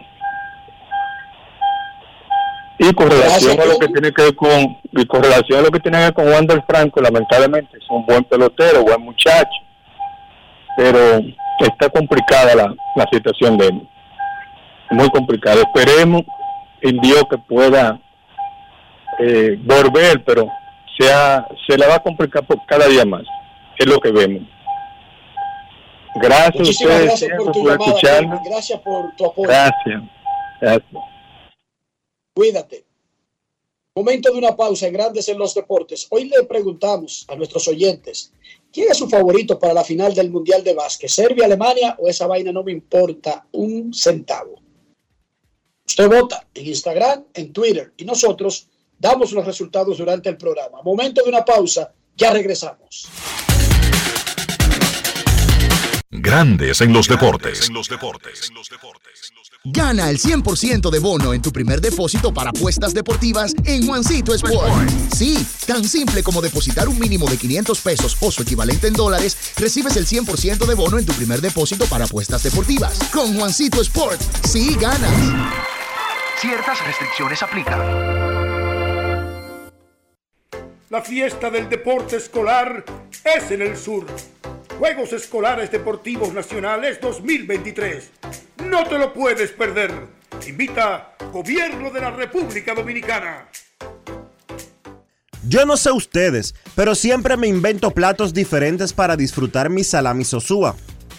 Y con relación a lo que tiene que ver con, y con relación a lo que tiene que ver con Wander Franco, lamentablemente es un buen pelotero, buen muchacho, pero está complicada la, la situación de él. Muy complicada. Esperemos en Dios que pueda eh, volver, pero sea, se la va a complicar por cada día más. Es lo que vemos. Gracias a Muchísimas ustedes gracias por tu por llamada. escucharme. Gracias por tu apoyo. Gracias. Gracias. Cuídate. Momento de una pausa en Grandes en los Deportes. Hoy le preguntamos a nuestros oyentes, ¿quién es su favorito para la final del Mundial de Básquet? ¿Serbia, Alemania o esa vaina no me importa un centavo? Usted vota en Instagram, en Twitter y nosotros damos los resultados durante el programa. Momento de una pausa, ya regresamos. Grandes en los deportes. Gana el 100% de bono en tu primer depósito para apuestas deportivas en Juancito Sport. Sí, tan simple como depositar un mínimo de 500 pesos o su equivalente en dólares, recibes el 100% de bono en tu primer depósito para apuestas deportivas. Con Juancito Sport, sí ganas. Ciertas restricciones aplican. La fiesta del deporte escolar es en el sur. Juegos Escolares Deportivos Nacionales 2023. No te lo puedes perder. Invita Gobierno de la República Dominicana. Yo no sé ustedes, pero siempre me invento platos diferentes para disfrutar mi salami sosúa.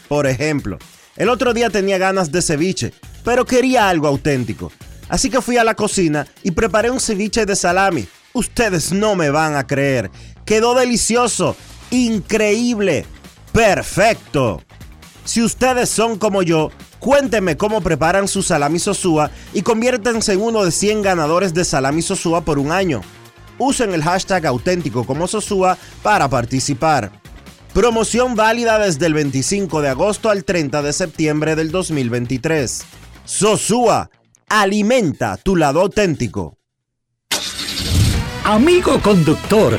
Por ejemplo, el otro día tenía ganas de ceviche, pero quería algo auténtico. Así que fui a la cocina y preparé un ceviche de salami. Ustedes no me van a creer. Quedó delicioso, increíble, perfecto. Si ustedes son como yo, cuéntenme cómo preparan su salami sosúa y conviértanse en uno de 100 ganadores de salami sosúa por un año. Usen el hashtag auténtico como Sosúa para participar. Promoción válida desde el 25 de agosto al 30 de septiembre del 2023. Sosúa, alimenta tu lado auténtico. Amigo conductor,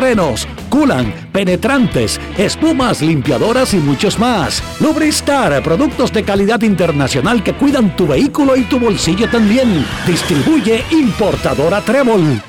frenos, culan, penetrantes, espumas, limpiadoras y muchos más. Lubristar, productos de calidad internacional que cuidan tu vehículo y tu bolsillo también. Distribuye importadora Trébol.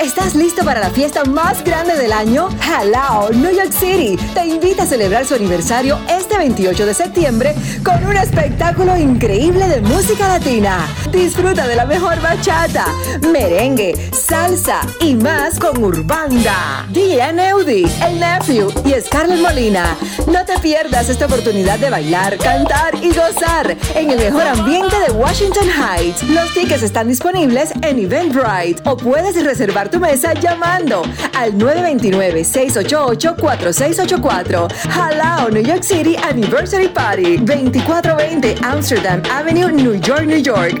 ¿Estás listo para la fiesta más grande del año? Halao, New York City te invita a celebrar su aniversario este 28 de septiembre con un espectáculo increíble de música latina. Disfruta de la mejor bachata, merengue, salsa y más con Urbanda, DJ Neudi, El Nephew y Scarlett Molina. No te pierdas esta oportunidad de bailar, cantar y gozar en el mejor ambiente de Washington Heights. Los tickets están disponibles en Eventbrite o puedes reservar tu mesa llamando al 929-688-4684. Halao New York City Anniversary Party 2420 Amsterdam Avenue, New York, New York.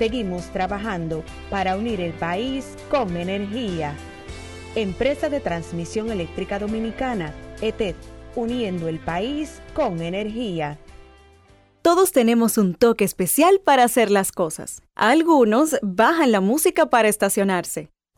Seguimos trabajando para unir el país con energía. Empresa de Transmisión Eléctrica Dominicana, ETED, uniendo el país con energía. Todos tenemos un toque especial para hacer las cosas. Algunos bajan la música para estacionarse.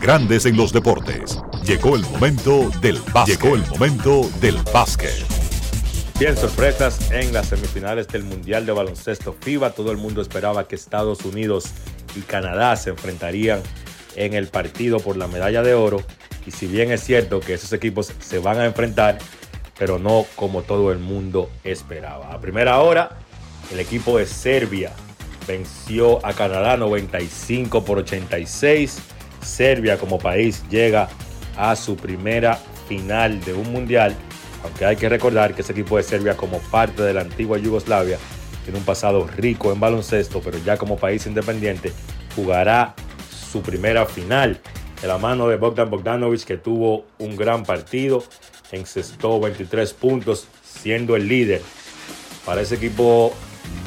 Grandes en los deportes. Llegó el momento del básquet. Llegó el momento del básquet. Bien, sorpresas en las semifinales del Mundial de Baloncesto FIBA. Todo el mundo esperaba que Estados Unidos y Canadá se enfrentarían en el partido por la medalla de oro. Y si bien es cierto que esos equipos se van a enfrentar, pero no como todo el mundo esperaba. A primera hora, el equipo de Serbia venció a Canadá 95 por 86. Serbia como país llega a su primera final de un mundial, aunque hay que recordar que ese equipo de Serbia como parte de la antigua Yugoslavia tiene un pasado rico en baloncesto, pero ya como país independiente jugará su primera final de la mano de Bogdan Bogdanovic que tuvo un gran partido, encestó 23 puntos siendo el líder para ese equipo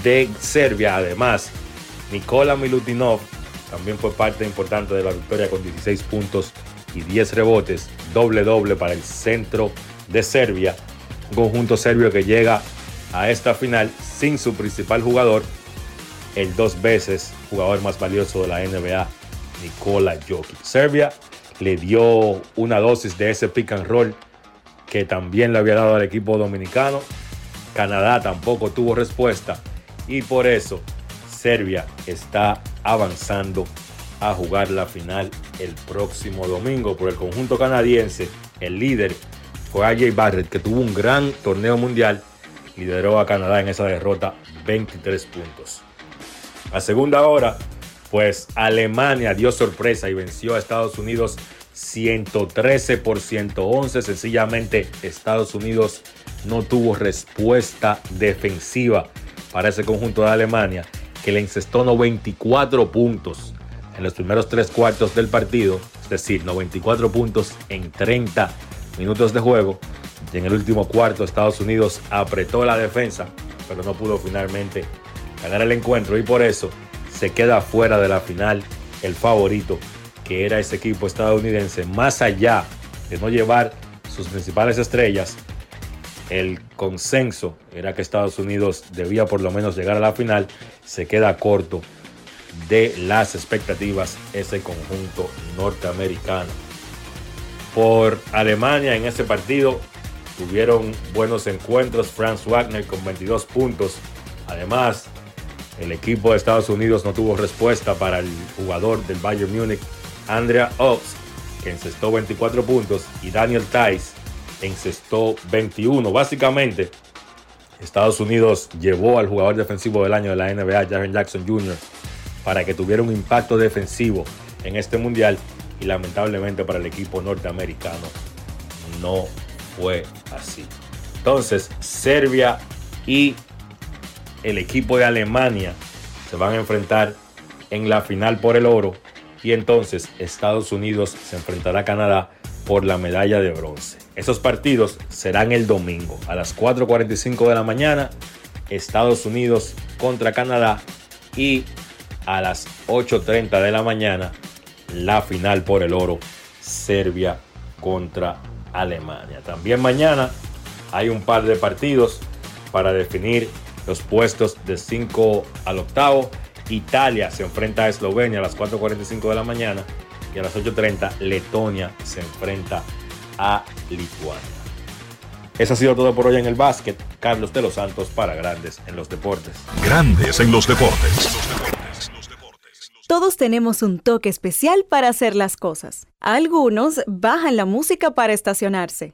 de Serbia. Además, Nikola Milutinov también fue parte importante de la victoria con 16 puntos y 10 rebotes, doble doble para el centro de Serbia, un conjunto serbio que llega a esta final sin su principal jugador, el dos veces jugador más valioso de la NBA, Nikola Jokic. Serbia le dio una dosis de ese pick and roll que también le había dado al equipo dominicano. Canadá tampoco tuvo respuesta y por eso Serbia está avanzando a jugar la final el próximo domingo por el conjunto canadiense. El líder fue AJ Barrett, que tuvo un gran torneo mundial. Lideró a Canadá en esa derrota 23 puntos. A segunda hora, pues Alemania dio sorpresa y venció a Estados Unidos 113 por 111. Sencillamente Estados Unidos no tuvo respuesta defensiva para ese conjunto de Alemania que le incestó 94 puntos en los primeros tres cuartos del partido, es decir, 94 puntos en 30 minutos de juego. Y en el último cuarto Estados Unidos apretó la defensa, pero no pudo finalmente ganar el encuentro y por eso se queda fuera de la final el favorito, que era ese equipo estadounidense, más allá de no llevar sus principales estrellas, el consenso era que Estados Unidos debía por lo menos llegar a la final, se queda corto de las expectativas ese conjunto norteamericano. Por Alemania en ese partido tuvieron buenos encuentros. Franz Wagner con 22 puntos. Además, el equipo de Estados Unidos no tuvo respuesta para el jugador del Bayern Múnich, Andrea Ox, que encestó 24 puntos, y Daniel Tice encestó 21. Básicamente, Estados Unidos llevó al jugador defensivo del año de la NBA, Jaren Jackson Jr., para que tuviera un impacto defensivo en este mundial y lamentablemente para el equipo norteamericano no fue así. Entonces, Serbia y el equipo de Alemania se van a enfrentar en la final por el oro y entonces Estados Unidos se enfrentará a Canadá por la medalla de bronce. Esos partidos serán el domingo a las 4.45 de la mañana, Estados Unidos contra Canadá y a las 8.30 de la mañana la final por el oro, Serbia contra Alemania. También mañana hay un par de partidos para definir los puestos de 5 al octavo. Italia se enfrenta a Eslovenia a las 4.45 de la mañana y a las 8.30 Letonia se enfrenta a Lituania. Eso ha sido todo por hoy en el básquet. Carlos de los Santos para Grandes en los Deportes. Grandes en los Deportes. Todos tenemos un toque especial para hacer las cosas. Algunos bajan la música para estacionarse.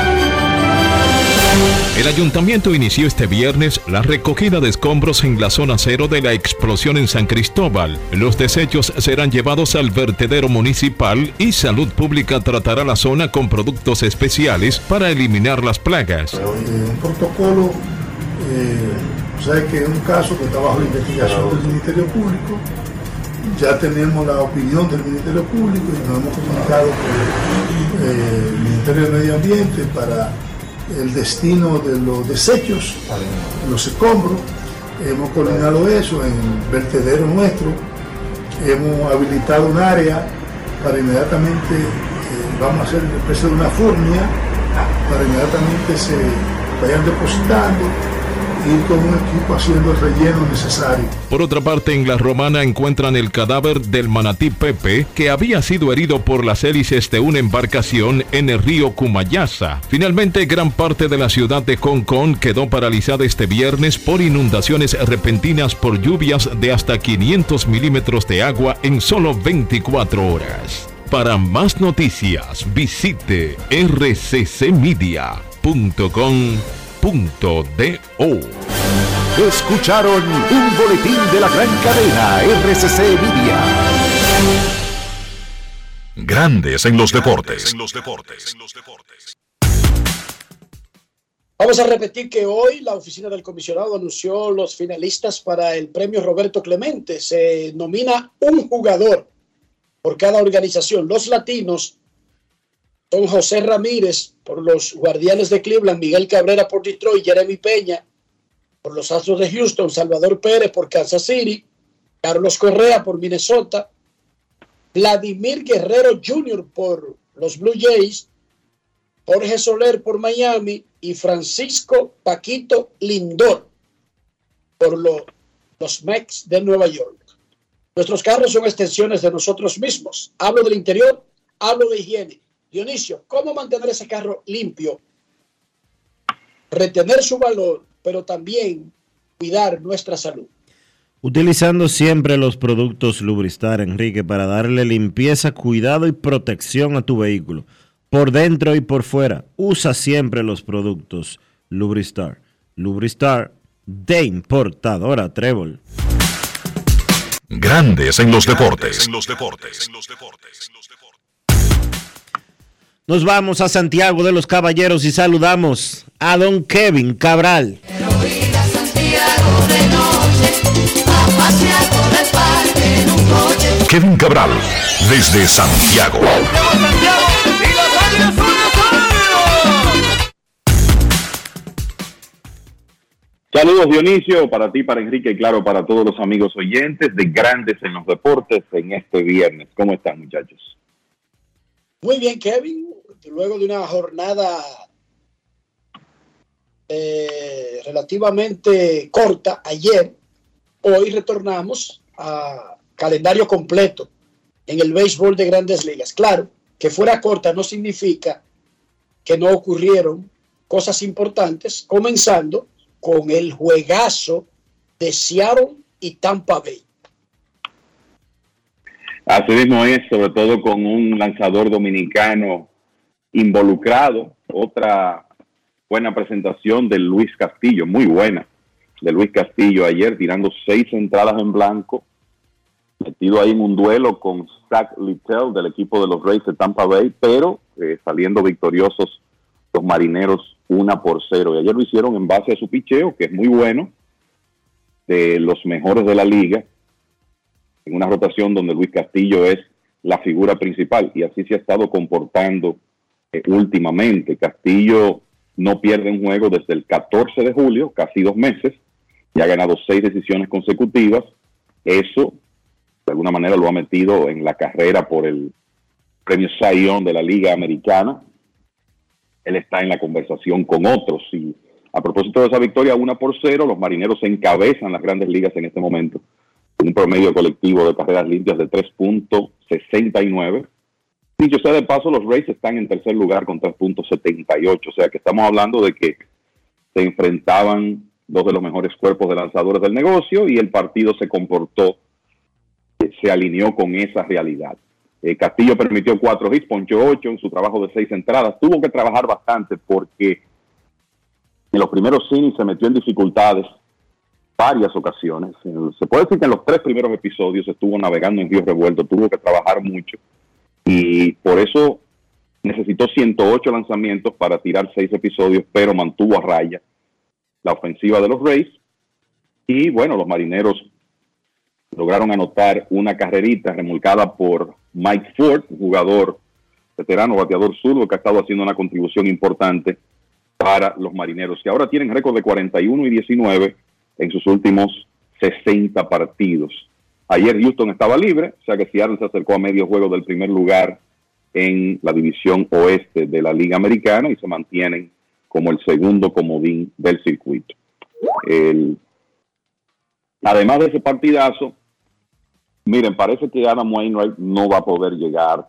El ayuntamiento inició este viernes la recogida de escombros en la zona cero de la explosión en San Cristóbal. Los desechos serán llevados al vertedero municipal y Salud Pública tratará la zona con productos especiales para eliminar las plagas. un protocolo, eh, sabe que es un caso que está bajo la investigación del Ministerio Público. Ya tenemos la opinión del Ministerio Público y nos hemos comunicado con eh, el Ministerio de Medio Ambiente para el destino de los desechos, los escombros. Hemos coordinado eso en el vertedero nuestro. Hemos habilitado un área para inmediatamente, eh, vamos a hacer una especie de una furnia, para inmediatamente se vayan depositando ir con un equipo haciendo el relleno necesario. Por otra parte, en La Romana encuentran el cadáver del manatí Pepe, que había sido herido por las hélices de una embarcación en el río Cumayasa. Finalmente, gran parte de la ciudad de Hong Kong quedó paralizada este viernes por inundaciones repentinas por lluvias de hasta 500 milímetros de agua en solo 24 horas. Para más noticias, visite rccmedia.com .do. Escucharon un boletín de la gran cadena RCC Media. Grandes en los deportes. Vamos a repetir que hoy la oficina del comisionado anunció los finalistas para el premio Roberto Clemente. Se nomina un jugador por cada organización. Los latinos son José Ramírez por los Guardianes de Cleveland, Miguel Cabrera por Detroit, Jeremy Peña por los Astros de Houston, Salvador Pérez por Kansas City, Carlos Correa por Minnesota, Vladimir Guerrero Jr. por los Blue Jays, Jorge Soler por Miami y Francisco Paquito Lindor por lo- los Mex de Nueva York. Nuestros carros son extensiones de nosotros mismos. Hablo del interior, hablo de higiene. Dionisio, ¿cómo mantener ese carro limpio? Retener su valor, pero también cuidar nuestra salud. Utilizando siempre los productos Lubristar, Enrique, para darle limpieza, cuidado y protección a tu vehículo. Por dentro y por fuera, usa siempre los productos Lubristar. Lubristar de importadora Trébol. Grandes en los deportes. Nos vamos a Santiago de los Caballeros y saludamos a don Kevin Cabral. Kevin Cabral, desde Santiago. Saludos Dionisio, para ti, para Enrique y claro, para todos los amigos oyentes de Grandes en los Deportes en este viernes. ¿Cómo están muchachos? Muy bien, Kevin. Luego de una jornada eh, relativamente corta ayer, hoy retornamos a calendario completo en el béisbol de grandes ligas. Claro, que fuera corta no significa que no ocurrieron cosas importantes, comenzando con el juegazo de Seattle y Tampa Bay. Así mismo es, sobre todo con un lanzador dominicano involucrado. Otra buena presentación de Luis Castillo, muy buena, de Luis Castillo ayer, tirando seis entradas en blanco, metido ahí en un duelo con Zach Littell del equipo de los Rays de Tampa Bay, pero eh, saliendo victoriosos los marineros una por cero. Y ayer lo hicieron en base a su picheo, que es muy bueno, de los mejores de la liga, en una rotación donde Luis Castillo es la figura principal y así se ha estado comportando eh, últimamente. Castillo no pierde un juego desde el 14 de julio, casi dos meses, y ha ganado seis decisiones consecutivas. Eso, de alguna manera, lo ha metido en la carrera por el premio Young de la Liga Americana. Él está en la conversación con otros y a propósito de esa victoria, una por cero, los marineros encabezan las grandes ligas en este momento un promedio colectivo de carreras limpias de 3.69. Dicho sea de paso, los Rays están en tercer lugar con 3.78, o sea que estamos hablando de que se enfrentaban dos de los mejores cuerpos de lanzadores del negocio y el partido se comportó, se alineó con esa realidad. Eh, Castillo permitió cuatro hits, ponchó ocho en su trabajo de seis entradas. Tuvo que trabajar bastante porque en los primeros innings se metió en dificultades varias ocasiones. Se puede decir que en los tres primeros episodios estuvo navegando en río revuelto, tuvo que trabajar mucho y por eso necesitó 108 lanzamientos para tirar seis episodios, pero mantuvo a raya la ofensiva de los Rays. Y bueno, los marineros lograron anotar una carrerita remolcada por Mike Ford, jugador veterano, bateador zurdo, que ha estado haciendo una contribución importante para los marineros, que ahora tienen récord de 41 y 19 en sus últimos 60 partidos. Ayer Houston estaba libre, o sea que Seattle se acercó a medio juego del primer lugar en la división oeste de la Liga Americana y se mantienen como el segundo comodín del circuito. Además de ese partidazo, miren, parece que Adam Wainwright no va a poder llegar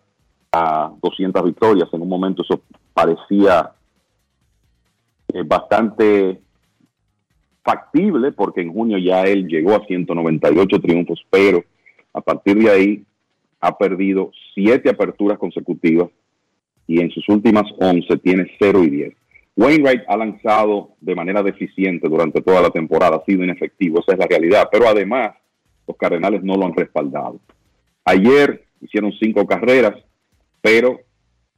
a 200 victorias. En un momento eso parecía eh, bastante factible porque en junio ya él llegó a 198 triunfos, pero a partir de ahí ha perdido siete aperturas consecutivas y en sus últimas 11 tiene 0 y 10. Wainwright ha lanzado de manera deficiente durante toda la temporada, ha sido inefectivo, esa es la realidad, pero además los Cardenales no lo han respaldado. Ayer hicieron cinco carreras, pero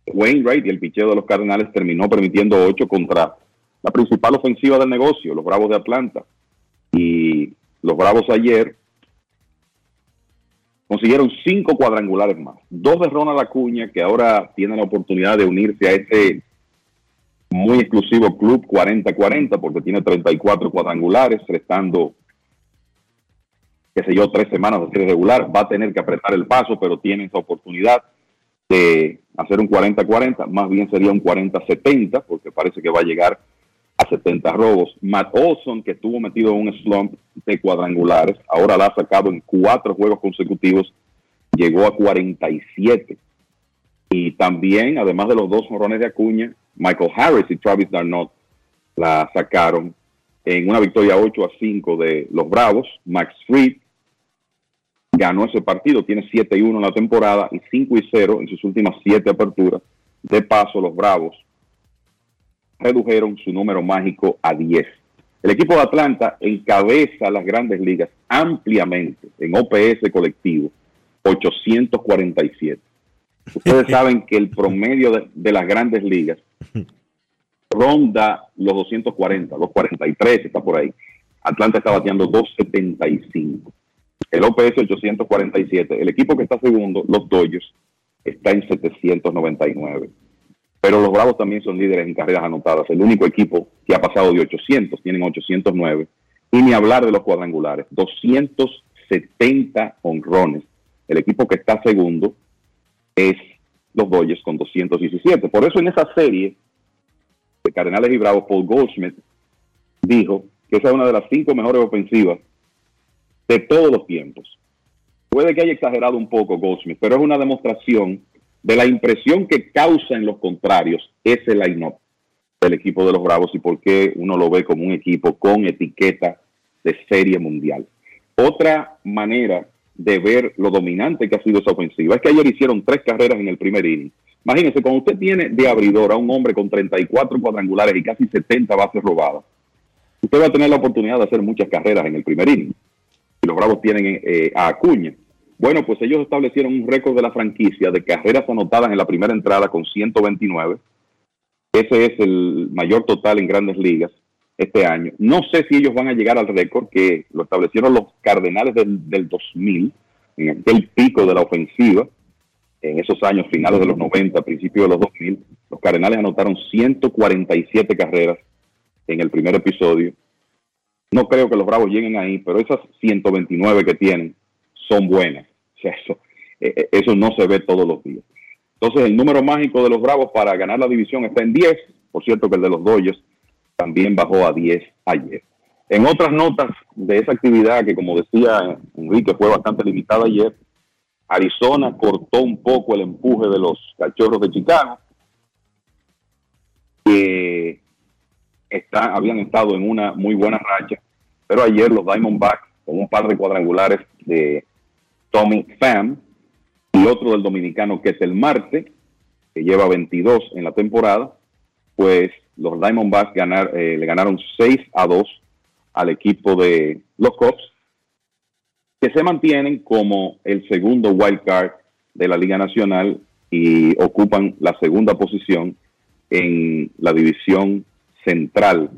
Wainwright y el picheo de los Cardenales terminó permitiendo ocho contra la principal ofensiva del negocio, los Bravos de Atlanta. Y los Bravos ayer consiguieron cinco cuadrangulares más. Dos de Ronald Acuña, que ahora tiene la oportunidad de unirse a ese muy exclusivo club 40-40, porque tiene 34 cuadrangulares, restando qué sé yo, tres semanas de serie regular, va a tener que apretar el paso, pero tiene esa oportunidad de hacer un 40-40, más bien sería un 40-70, porque parece que va a llegar a 70 robos. Matt Olson, que estuvo metido en un slump de cuadrangulares, ahora la ha sacado en cuatro juegos consecutivos, llegó a 47. Y también, además de los dos jorrones de Acuña, Michael Harris y Travis Darnot la sacaron en una victoria 8 a 5 de los Bravos. Max Fried ganó ese partido, tiene 7 y 1 en la temporada y 5 y 0 en sus últimas 7 aperturas. De paso, los Bravos redujeron su número mágico a 10. El equipo de Atlanta encabeza las grandes ligas ampliamente en OPS colectivo, 847. Ustedes *laughs* saben que el promedio de, de las grandes ligas ronda los 240, los 43 está por ahí. Atlanta está bateando 275. El OPS 847. El equipo que está segundo, los Dodgers, está en 799. Pero los Bravos también son líderes en carreras anotadas. El único equipo que ha pasado de 800, tienen 809. Y ni hablar de los cuadrangulares, 270 honrones. El equipo que está segundo es los Dodgers con 217. Por eso en esa serie de Cardenales y Bravos, Paul Goldschmidt dijo que esa es una de las cinco mejores ofensivas de todos los tiempos. Puede que haya exagerado un poco Goldsmith, pero es una demostración de la impresión que causa en los contrarios ese line-up del equipo de los Bravos y por qué uno lo ve como un equipo con etiqueta de serie mundial. Otra manera de ver lo dominante que ha sido esa ofensiva es que ayer hicieron tres carreras en el primer inning. Imagínense, cuando usted tiene de abridor a un hombre con 34 cuadrangulares y casi 70 bases robadas, usted va a tener la oportunidad de hacer muchas carreras en el primer inning los Bravos tienen eh, a Acuña. Bueno, pues ellos establecieron un récord de la franquicia de carreras anotadas en la primera entrada con 129. Ese es el mayor total en grandes ligas este año. No sé si ellos van a llegar al récord que lo establecieron los Cardenales del, del 2000, en aquel pico de la ofensiva, en esos años finales de los 90, principios de los 2000. Los Cardenales anotaron 147 carreras en el primer episodio no creo que los Bravos lleguen ahí, pero esas 129 que tienen son buenas. Eso, eh, eh, eso no se ve todos los días. Entonces, el número mágico de los Bravos para ganar la división está en 10. Por cierto, que el de los Dodgers también bajó a 10 ayer. En otras notas de esa actividad que, como decía Enrique, fue bastante limitada ayer, Arizona cortó un poco el empuje de los cachorros de Chicago, que habían estado en una muy buena racha, pero ayer los Diamondbacks, con un par de cuadrangulares de Tommy Pham y otro del dominicano que es el Marte, que lleva 22 en la temporada, pues los Diamondbacks eh, le ganaron 6 a 2 al equipo de los Cubs, que se mantienen como el segundo wild card de la Liga Nacional y ocupan la segunda posición en la división central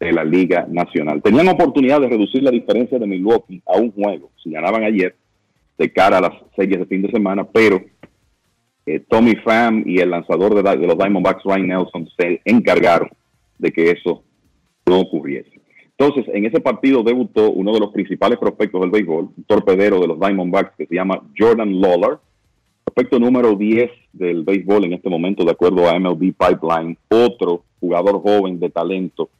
de la Liga Nacional. Tenían oportunidad de reducir la diferencia de Milwaukee a un juego, si ganaban ayer, de cara a las series de fin de semana, pero eh, Tommy Pham y el lanzador de, de, los Diamondbacks, Ryan Nelson, se encargaron de que eso no ocurriese. Entonces, en ese partido debutó uno de los principales prospectos del béisbol, torpedero de los Diamondbacks que se llama Jordan Lawler, prospecto número 10 del béisbol en este momento, de acuerdo a MLB Pipeline, otro jugador joven de talento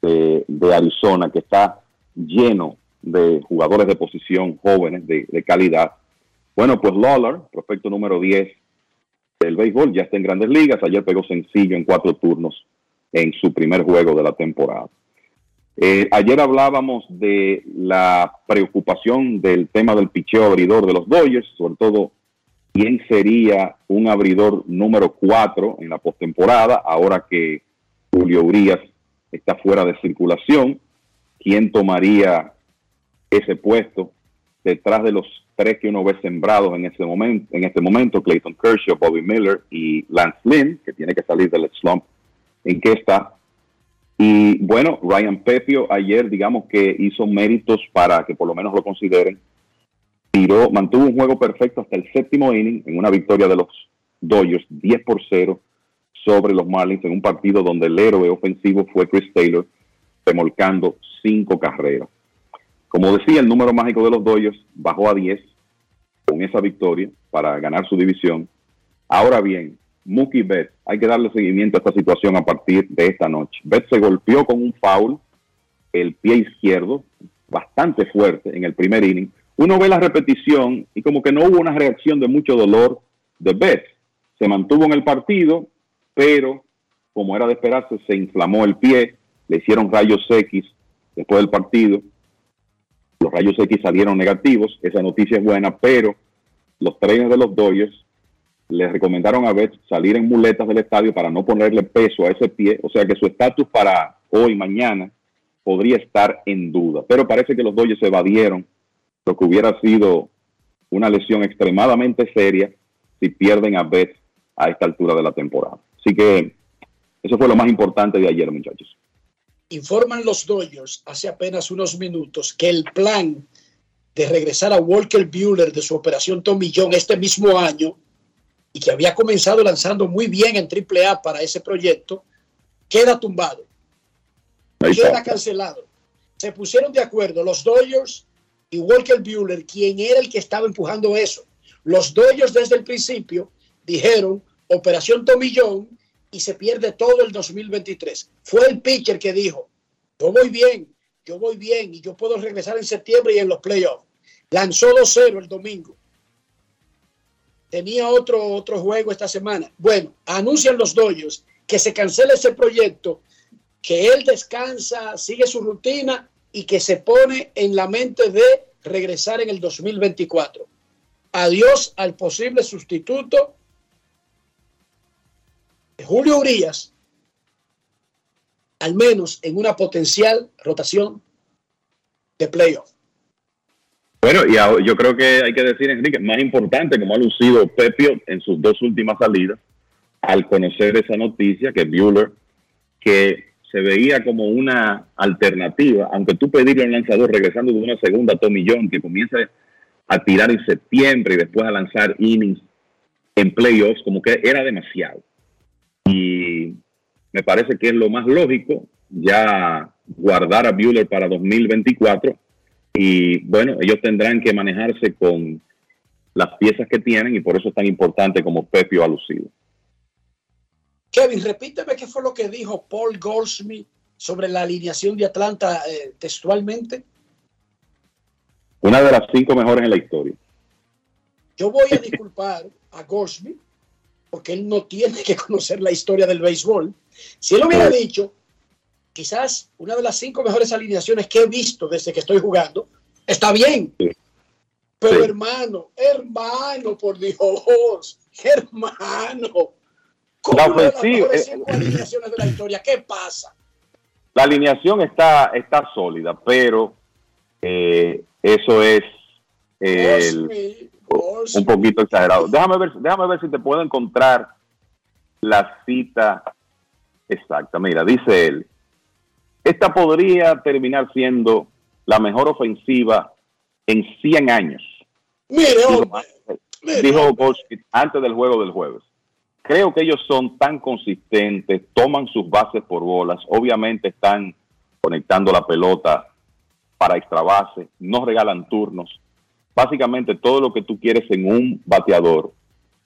de, Arizona que está lleno de jugadores de posición jóvenes de, calidad. Bueno, pues Lawler, prospecto número 10 del béisbol, ya está en grandes ligas. Ayer pegó sencillo en cuatro turnos en su primer juego de la temporada. Eh, ayer hablábamos de la preocupación del tema del picheo abridor de los Dodgers, sobre todo quién sería un abridor número 4 en la postemporada, ahora que Julio Urias está fuera de circulación. ¿Quién tomaría ese puesto detrás de los tres que uno ve sembrados en ese momento, en este momento, Clayton Kershaw, Bobby Miller y Lance Lynn, que tiene que salir del slump en que está. Y bueno, Ryan Pepio ayer, digamos que hizo méritos para que por lo menos lo consideren. Tiró, mantuvo un juego perfecto hasta el séptimo inning en una victoria de los Dodgers, 10 por 0 sobre los Marlins en un partido donde el héroe ofensivo fue Chris Taylor, remolcando cinco carreras. Como decía, el número mágico de los Dodgers bajó a 10 con esa victoria para ganar su división. Ahora bien, Mookie Betts, hay que darle seguimiento a esta situación a partir de esta noche. Betts se golpeó con un foul, el pie izquierdo, bastante fuerte en el primer inning. Uno ve la repetición y como que no hubo una reacción de mucho dolor de Betts. Se mantuvo en el partido, pero como era de esperarse, se inflamó el pie, le hicieron rayos X después del partido. Los rayos X salieron negativos, esa noticia es buena, pero los trenes de los Dodgers le recomendaron a Betts salir en muletas del estadio para no ponerle peso a ese pie, o sea que su estatus para hoy, mañana, podría estar en duda. Pero parece que los Dodgers evadieron lo que hubiera sido una lesión extremadamente seria si pierden a Betts a esta altura de la temporada. Así que eso fue lo más importante de ayer, muchachos. Informan los Dodgers hace apenas unos minutos que el plan de regresar a Walker Bueller de su operación John este mismo año y que había comenzado lanzando muy bien en AAA para ese proyecto, queda tumbado. Queda cancelado. Se pusieron de acuerdo los Dodgers y Walker Bueller, quien era el que estaba empujando eso. Los Dodgers desde el principio dijeron Operación Tomillón y se pierde todo el 2023. Fue el pitcher que dijo, yo voy bien, yo voy bien y yo puedo regresar en septiembre y en los playoffs. Lanzó 2-0 el domingo. Tenía otro, otro juego esta semana. Bueno, anuncian los Dodgers que se cancela ese proyecto, que él descansa, sigue su rutina y que se pone en la mente de regresar en el 2024. Adiós al posible sustituto Julio Urias, al menos en una potencial rotación de playoff. Bueno, y yo creo que hay que decir, Enrique, más importante, como ha lucido Pepio en sus dos últimas salidas, al conocer esa noticia que Bueller, que se veía como una alternativa, aunque tú pedirle a un lanzador regresando de una segunda tomillón que comience a tirar en septiembre y después a lanzar innings en playoffs, como que era demasiado. Y me parece que es lo más lógico ya guardar a Bueller para 2024 y bueno, ellos tendrán que manejarse con las piezas que tienen y por eso es tan importante como Pepio ha lucido. Kevin, repíteme qué fue lo que dijo Paul Goldsmith sobre la alineación de Atlanta eh, textualmente. Una de las cinco mejores en la historia. Yo voy a disculpar a Goldsmith porque él no tiene que conocer la historia del béisbol. Si él hubiera dicho, quizás una de las cinco mejores alineaciones que he visto desde que estoy jugando, está bien. Pero hermano, hermano, por Dios, hermano. La ofensiva, alineaciones de la historia, ¿qué pasa? La alineación está, está sólida, pero eh, eso es el, un poquito exagerado. Déjame ver, déjame ver si te puedo encontrar la cita exacta. Mira, dice él, esta podría terminar siendo la mejor ofensiva en 100 años. Mire, dijo, antes del juego del jueves. Creo que ellos son tan consistentes, toman sus bases por bolas, obviamente están conectando la pelota para extra base, no regalan turnos, básicamente todo lo que tú quieres en un bateador,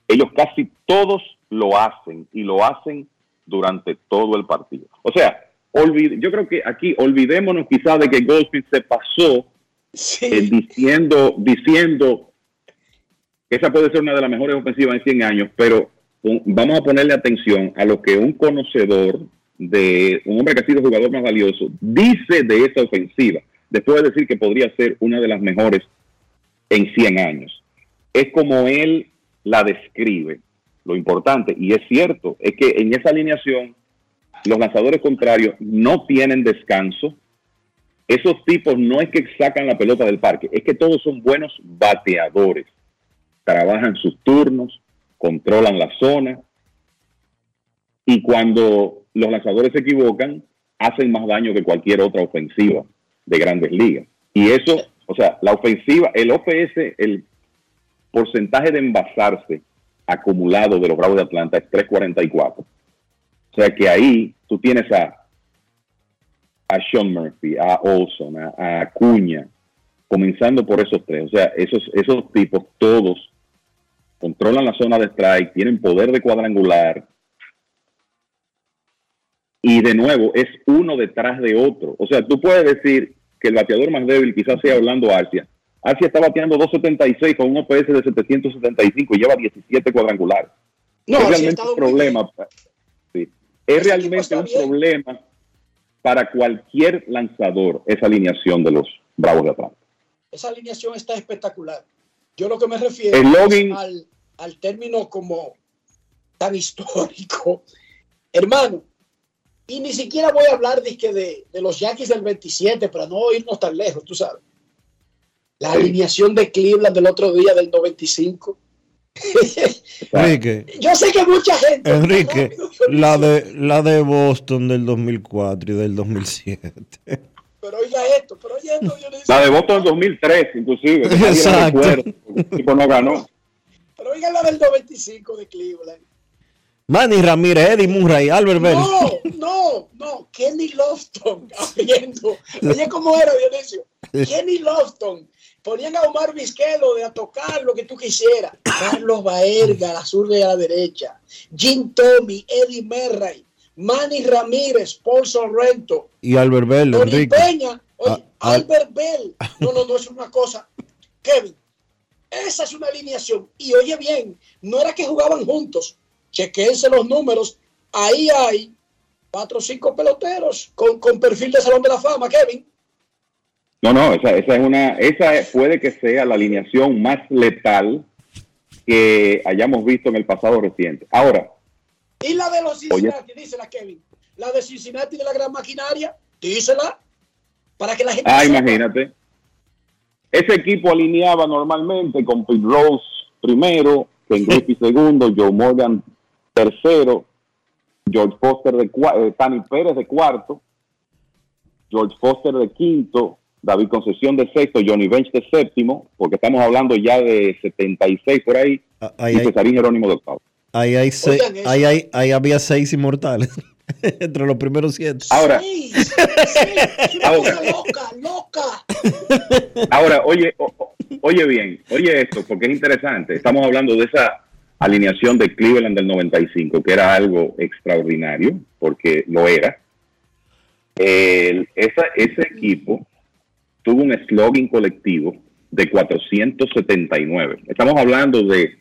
ellos casi todos lo hacen y lo hacen durante todo el partido. O sea, yo creo que aquí olvidémonos quizás de que Goldsmith se pasó eh, diciendo, diciendo que esa puede ser una de las mejores ofensivas en 100 años, pero vamos a ponerle atención a lo que un conocedor de un hombre que ha sido jugador más valioso dice de esa ofensiva, después de decir que podría ser una de las mejores en 100 años. Es como él la describe. Lo importante, y es cierto, es que en esa alineación los lanzadores contrarios no tienen descanso. Esos tipos no es que sacan la pelota del parque, es que todos son buenos bateadores. Trabajan sus turnos, controlan la zona. Y cuando los lanzadores se equivocan, hacen más daño que cualquier otra ofensiva de grandes ligas. Y eso o sea, la ofensiva, el OPS, el porcentaje de envasarse acumulado de los Bravos de Atlanta es 3.44. O sea que ahí tú tienes a, a Sean Murphy, a Olson, a, Acuña, comenzando por esos tres. O sea, esos, esos tipos todos controlan la zona de strike, tienen poder de cuadrangular. Y de nuevo, es uno detrás de otro. O sea, tú puedes decir que el bateador más débil quizás sea Orlando Arcia. Arcia está bateando 276 con un OPS de 775 y lleva 17 cuadrangulares. No, es realmente un problema. sí. Es realmente un problema para cualquier lanzador esa alineación de los Bravos de Atlanta. Esa alineación está espectacular. Yo lo que me refiero El login- al, al término como tan histórico. Hermano, y ni siquiera voy a hablar de, que de, de los Yankees del 27 para no irnos tan lejos, tú sabes. La alineación de Cleveland del otro día del 95. *laughs* Enrique, Yo sé que mucha gente. Enrique, la de, la de Boston del 2004 y del 2007. Pero oiga esto, pero oye esto. La de Boston en 2003, inclusive. Exacto. el equipo no ganó. Pero oiga la del 95 de Cleveland. Manny Ramírez, Eddie Murray, Albert Bell. No, no, no, Kenny Lofton *laughs* abriendo. Oye, ¿cómo era, Dionisio? Kenny Lofton. Ponían a Omar Vizquelo de a tocar lo que tú quisieras. Carlos Baerga, a la zurda y a la derecha. Jim Tommy, Eddie Merray, Manny Ramírez, Paul Sorrento, Y Albert Bell, Tony Enrique. Peña, oye, Ah, ah. Albert Bell. No, no, no, es una cosa. Kevin, esa es una alineación. Y oye bien, no era que jugaban juntos. Chequense los números. Ahí hay cuatro o cinco peloteros con, con perfil de Salón de la Fama, Kevin. No, no, esa, esa es una, esa puede que sea la alineación más letal que hayamos visto en el pasado reciente. Ahora, Y la de los Cincinnati, dísela, Kevin. La de Cincinnati de la gran maquinaria, dísela. Para que la gente ah, sepa. imagínate, ese equipo alineaba normalmente con Pete Rose primero, Ken *laughs* Griffey segundo, Joe Morgan tercero, George Foster de cuarto, Tani Pérez de cuarto, George Foster de quinto, David Concesión de sexto, Johnny Bench de séptimo, porque estamos hablando ya de 76 por ahí, ahí, y. Cesarín Jerónimo de octavo. Ahí, hay seis- ahí, hay- ahí había seis inmortales *laughs* entre los primeros siete. Ahora, Sí, sí, cosa loca, loca. Ahora, oye, o- oye bien, oye esto, porque es interesante. Estamos hablando de esa alineación de Cleveland del 95, que era algo extraordinario, porque lo era. El- esa- ese equipo tuvo un slogan colectivo de 479. Estamos hablando de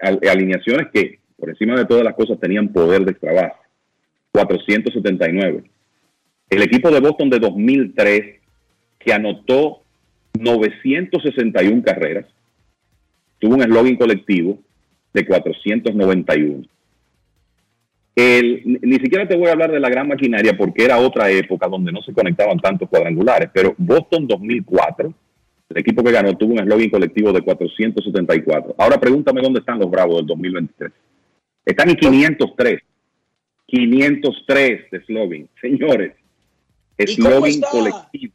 al- alineaciones que, por encima de todas las cosas, tenían poder de trabajo. 479. El equipo de Boston de 2003 que anotó 961 carreras, tuvo un eslogan colectivo de 491. El, ni- siquiera te voy a hablar de la gran maquinaria porque era otra época donde no se conectaban tantos cuadrangulares, pero Boston 2004, el equipo que ganó tuvo un eslogan colectivo de 474. Ahora pregúntame dónde están los Bravos del 2023. Están en 503. 503 de eslogan. Señores, ¿Y cómo eslogan colectivo.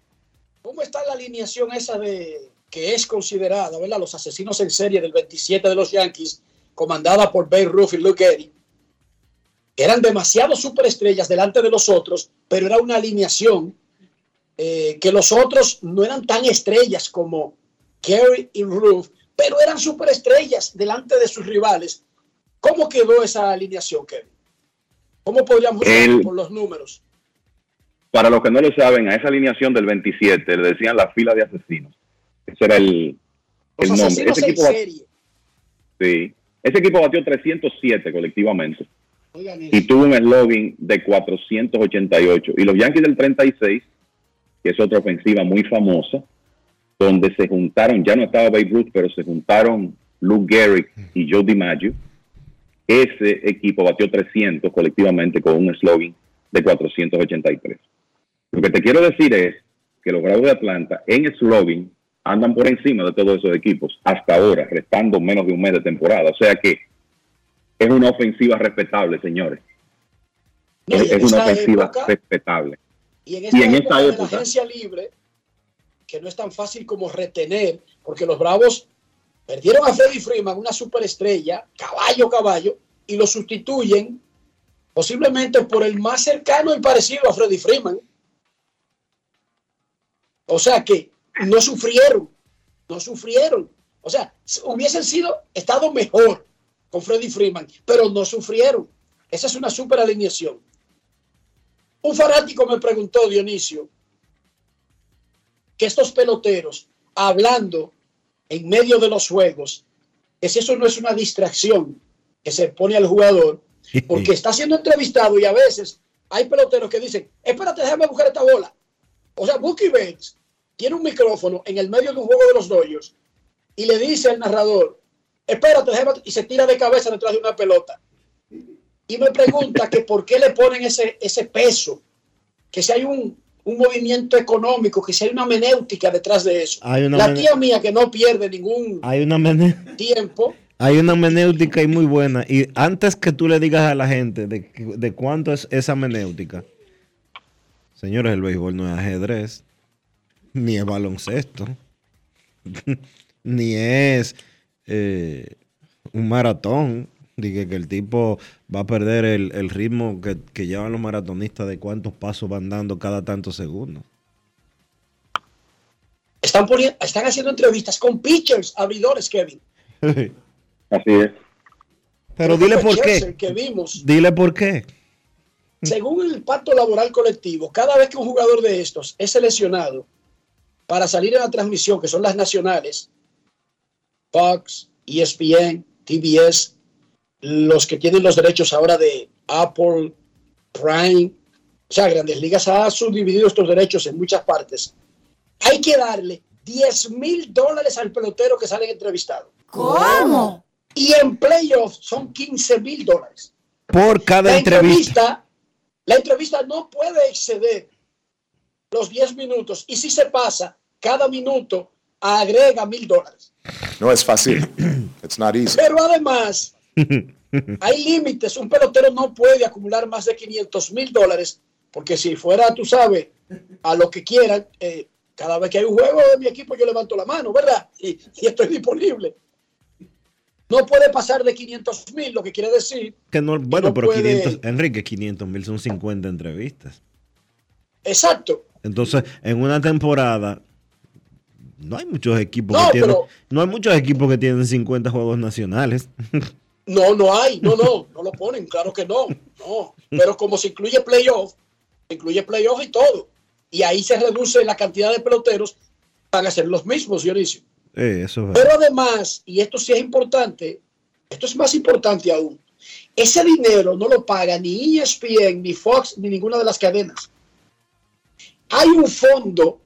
¿Cómo está la alineación esa de que es considerada, ¿verdad? Los asesinos en serie del 27 de los Yankees, comandada por Babe Ruth y Luke Gehrig, eran demasiado superestrellas delante de los otros, pero era una alineación eh, que los otros no eran tan estrellas como Gehrig y Ruth, pero eran superestrellas delante de sus rivales. ¿Cómo quedó esa alineación, Kevin? ¿Cómo podríamos decirlo por los números? Para los que no lo saben, a esa alineación del 27 le decían la fila de asesinos. Ese era el, el nombre. Ese equipo, serie. sí. Ese equipo batió 307 colectivamente y tuvo un eslogan de 488. Y los Yankees del 36, que es otra ofensiva muy famosa, donde se juntaron, ya no estaba Babe Ruth, pero se juntaron Luke Gehrig y Joe DiMaggio. Ese equipo batió 300 colectivamente con un eslogan de 483. Lo que te quiero decir es que los Bravos de Atlanta en eslogan andan por encima de todos esos equipos hasta ahora, restando menos de un mes de temporada. O sea que es una ofensiva respetable, señores. No, es una ofensiva época- respetable. Y en esta Y en época, esta de la época- agencia libre, que no es tan fácil como retener, porque los Bravos perdieron a Freddy Freeman, una superestrella, caballo, caballo, y lo sustituyen posiblemente por el más cercano y parecido a Freddy Freeman. O sea que no sufrieron, no sufrieron. O sea, hubiesen sido, estado mejor con Freddy Freeman, pero no sufrieron. Esa es una super alineación. Un fanático me preguntó, Dionisio, que estos peloteros, hablando en medio de los juegos, que si eso no es una distracción que se pone al jugador, porque está siendo entrevistado y a veces hay peloteros que dicen, espérate, déjame buscar esta bola. O sea, Bucky Bates tiene un micrófono en el medio de un juego de los Dodgers y le dice al narrador, espérate, y se tira de cabeza detrás de una pelota. Y me pregunta que por qué le ponen ese, ese peso, que si hay un, un movimiento económico, que si hay una menéutica detrás de eso. Hay una La tía mía que no pierde ningún Hay una, mene- tiempo, hay una menéutica y muy buena. Y antes que tú le digas a la gente de, de cuánto es esa menéutica, señores, el béisbol no es ajedrez, *laughs* ni es baloncesto, *laughs* ni es eh, un maratón. Dije que el tipo va a perder el, el ritmo que, que llevan los maratonistas de cuántos pasos van dando cada tantos segundos. están, poniendo, están haciendo entrevistas con pitchers, abridores, Kevin. *laughs* Así es. Pero dile por qué. Que vimos, Dile por qué. según el pacto laboral colectivo, cada vez que un jugador de estos es seleccionado para salir en la transmisión, que son las nacionales, Fox, ESPN, TBS, los que tienen los derechos ahora de Apple, Prime, o sea, Grandes Ligas ha subdividido estos derechos en muchas partes. Hay que darle 10 mil dólares al pelotero que sale entrevistado. ¿Cómo? Y en playoffs son 15 mil dólares. Por cada La entrevista. entrevista, la entrevista no puede exceder los 10 minutos y si se pasa, cada minuto agrega mil dólares. No es fácil. *clears throat* It's not easy. Pero además, *laughs* hay límites. Un pelotero no puede acumular más de 500 mil dólares porque si fuera, tú sabes, a lo que quieran, eh, cada vez que hay un juego de mi equipo yo levanto la mano, ¿verdad? *laughs* Y, y estoy disponible. No puede pasar de 500 mil, lo que quiere decir, Que no, bueno, no pero puede- 500, Enrique, 500 mil son 50 entrevistas. exacto. Entonces, en una temporada, no hay muchos equipos No, que tienen, pero- no hay muchos equipos que tienen 50 juegos nacionales. *laughs* No, no hay, no, no, no lo ponen, claro que no, no. Pero como se incluye playoff, se incluye playoff y todo. Y ahí se reduce la cantidad de peloteros, van a ser los mismos, Dionisio. Eh, eso es Pero además, y esto sí es importante, esto es más importante aún, ese dinero no lo paga ni ESPN, ni Fox, ni ninguna de las cadenas. Hay un fondo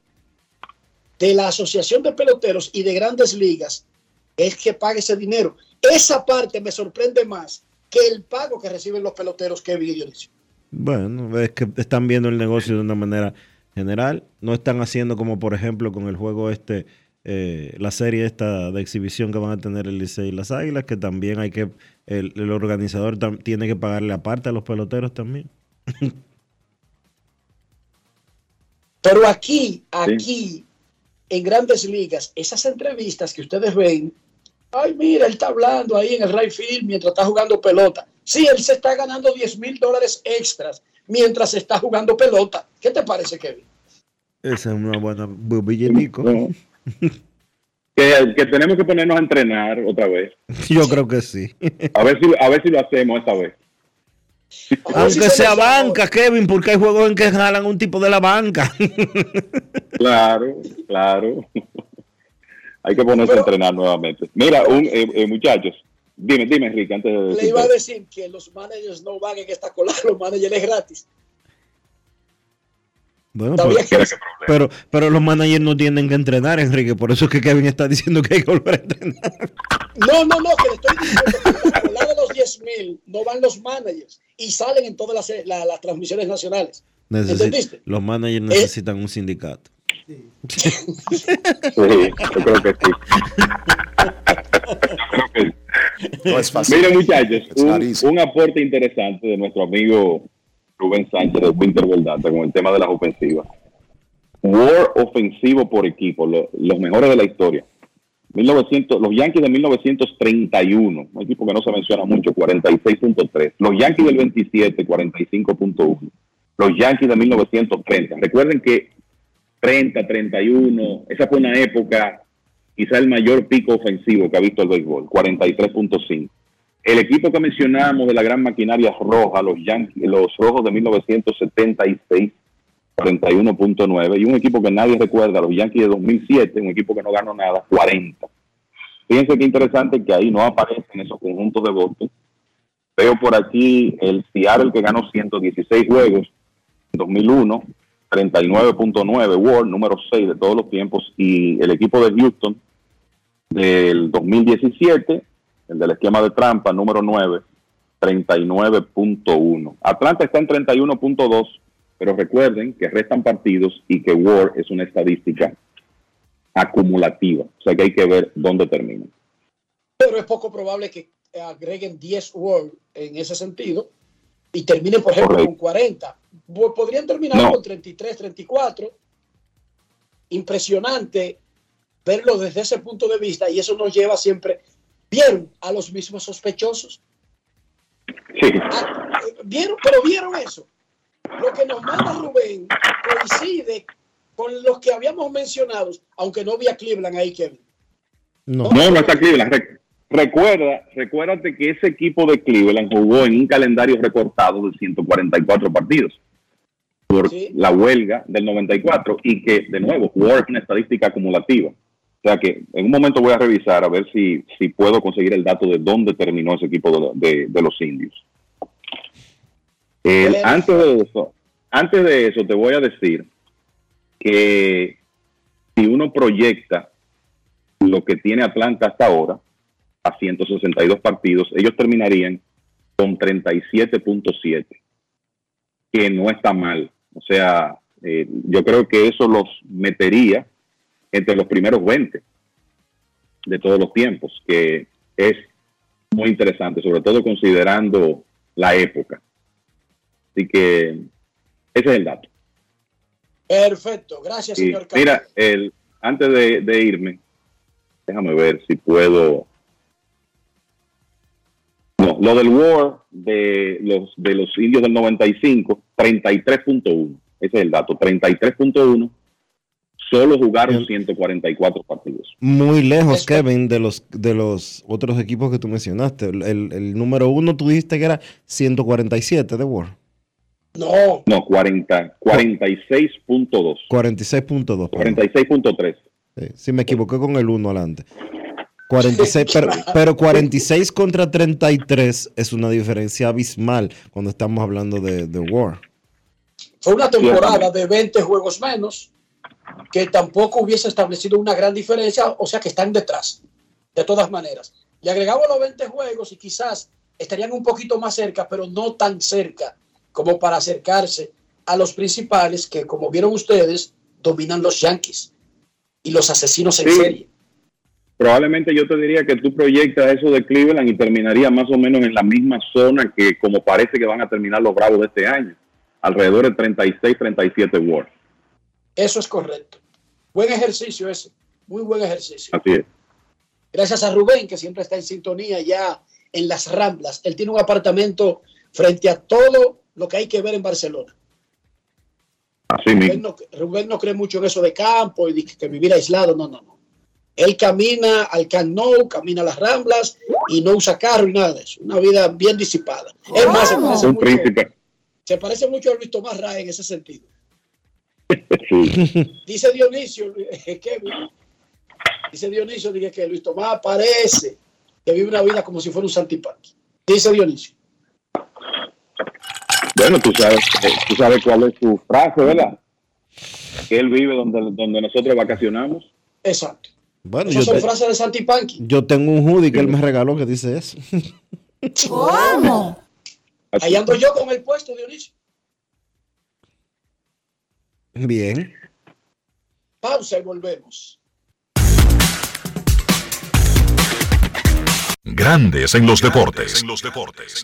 de la Asociación de Peloteros y de Grandes Ligas, es que paga ese dinero. Esa parte me sorprende más que el pago que reciben los peloteros que Dionisio. Bueno, es que están viendo el negocio de una manera general. No están haciendo como, por ejemplo, con el juego este, eh, la serie esta de exhibición que van a tener el Licey y las Águilas, que también hay que, el, el organizador tiene que pagarle aparte a los peloteros también. *laughs* Pero aquí, aquí, en grandes ligas, esas entrevistas que ustedes ven, ay, mira, él está hablando ahí en el right field mientras está jugando pelota. Sí, él se está ganando 10 mil dólares extras mientras está jugando pelota. ¿Qué te parece, Kevin? Esa es una buena bu- billetico. *laughs* Que, que tenemos que ponernos a entrenar otra vez. Yo creo que sí. A ver si, a ver si lo hacemos esta vez. Aunque sea banca, Kevin, porque hay juegos en que jalan un tipo de la banca. *laughs* Claro, claro. *laughs* Hay que ponerse a entrenar nuevamente. Mira, un, eh, eh, muchachos, dime, dime, Enrique, antes de Le decirte. iba a decir que los managers no van en esta cola, *laughs* los managers es gratis. Bueno, pero, que- pero, pero los managers no tienen que entrenar, Enrique. Por eso es que Kevin está diciendo que hay que volver a entrenar. No, no, no, que le estoy diciendo 10 mil no van los managers y salen en todas las, la- las transmisiones nacionales. ¿Entendiste? los managers necesitan un sindicato. Sí, yo creo que sí. No es fácil. Miren, muchachos, un, aporte interesante de nuestro amigo Rubén Sánchez de Winter Verdad con el tema de las ofensivas. War ofensivo por equipo, lo- los mejores de la historia. 1900, los Yankees de 1931, un equipo que no se menciona mucho, 46.3. Los Yankees del 27, 45.1. Los Yankees de 1930. Recuerden que 30, 31. Esa fue una época, quizá el mayor pico ofensivo que ha visto el béisbol, 43.5. El equipo que mencionamos de la gran maquinaria roja, los Yankees, los rojos de 1976, 41.9. Y un equipo que nadie recuerda, los Yankees de 2007, un equipo que no ganó nada, 40. Fíjense qué interesante que ahí no aparecen esos conjuntos de votos. Veo por aquí el Seattle que ganó 116 juegos en 2001, 39.9 World, número 6 de todos los tiempos, y el equipo de Houston del 2017, el del esquema de trampa, número 9, 39.1. Atlanta está en 31.2, pero recuerden que restan partidos y que World es una estadística acumulativa, o sea que hay que ver dónde termina. Pero es poco probable que agreguen 10 World en ese sentido y terminen, por ejemplo, con 40. Podrían terminar con 33, 34. Impresionante verlo desde ese punto de vista y eso nos lleva siempre. ¿Vieron a los mismos sospechosos? Sí. Ah, ¿Vieron? Pero vieron eso. Lo que nos manda Rubén coincide con los que habíamos mencionado, aunque no vi a Cleveland ahí, Kevin. No, no, no está Cleveland. Recuerda, recuérdate que ese equipo de Cleveland jugó en un calendario recortado de 144 partidos por la huelga del 94 y que, de nuevo, jugó una estadística acumulativa. O sea que en un momento voy a revisar a ver si, si puedo conseguir el dato de dónde terminó ese equipo de, los indios. Antes de eso, antes de eso te voy a decir que si uno proyecta lo que tiene Atlanta hasta ahora, a 162 partidos, ellos terminarían con 37.7, que no está mal. O sea, eh, yo creo que eso los metería entre los primeros 20 de todos los tiempos, que es muy interesante, sobre todo considerando la época. Así que ese es el dato. Perfecto, gracias, señor. Mira, el, antes de irme, déjame ver si puedo no, lo del War de los, de los indios del 95, 33.1. Ese es el dato, 33.1. Solo jugaron 144 partidos. Muy lejos, Kevin, de los, de los otros equipos que tú mencionaste. El, número uno tú dijiste que era 147 de War. No. No, 40, 46.2. 46.2. 46.3. Sí, sí, me equivoqué con el 1 adelante. 46, pero, *laughs* 46 contra 33 es una diferencia abismal cuando estamos hablando de, de War. Fue una temporada de 20 juegos menos que tampoco hubiese establecido una gran diferencia, o sea que están detrás, de todas maneras. Le agregamos los 20 juegos y quizás estarían un poquito más cerca, pero no tan cerca como para acercarse a los principales que, como vieron ustedes, dominan los Yankees y los asesinos en serie probablemente yo te diría que tú proyectas eso de Cleveland y terminaría más o menos en la misma zona que como parece que van a terminar los Bravos de este año, alrededor de 36, 37 Wars. Eso es correcto. Buen ejercicio ese, muy buen ejercicio. Así es. Gracias a Rubén, que siempre está en sintonía ya en las Ramblas. Él tiene un apartamento frente a todo lo que hay que ver en Barcelona. Así Rubén, no, Rubén no cree mucho en eso de campo y que vivir aislado. No, no, no. Él camina al Camp Nou, camina a las Ramblas y no usa carro y nada de eso. Una vida bien disipada. Es más, se parece, mucho, se parece mucho a Luis Tomás Ray en ese sentido. *laughs* *laughs* Dice Dionisio, dice Dionisio dice que Luis Tomás parece que vive una vida como si fuera un santipanqui. Dice Dionisio. Bueno, tú sabes, tú sabes cuál es su frase, ¿verdad? Que él vive donde, donde nosotros vacacionamos. Exacto. Bueno, yo son frases de Santipanqui. Yo tengo un hoodie que él me regaló que dice eso. ¿Cómo? Ahí ando yo con el puesto, Dionisio. Bien. Pausa y volvemos. Grandes en los deportes. En los deportes.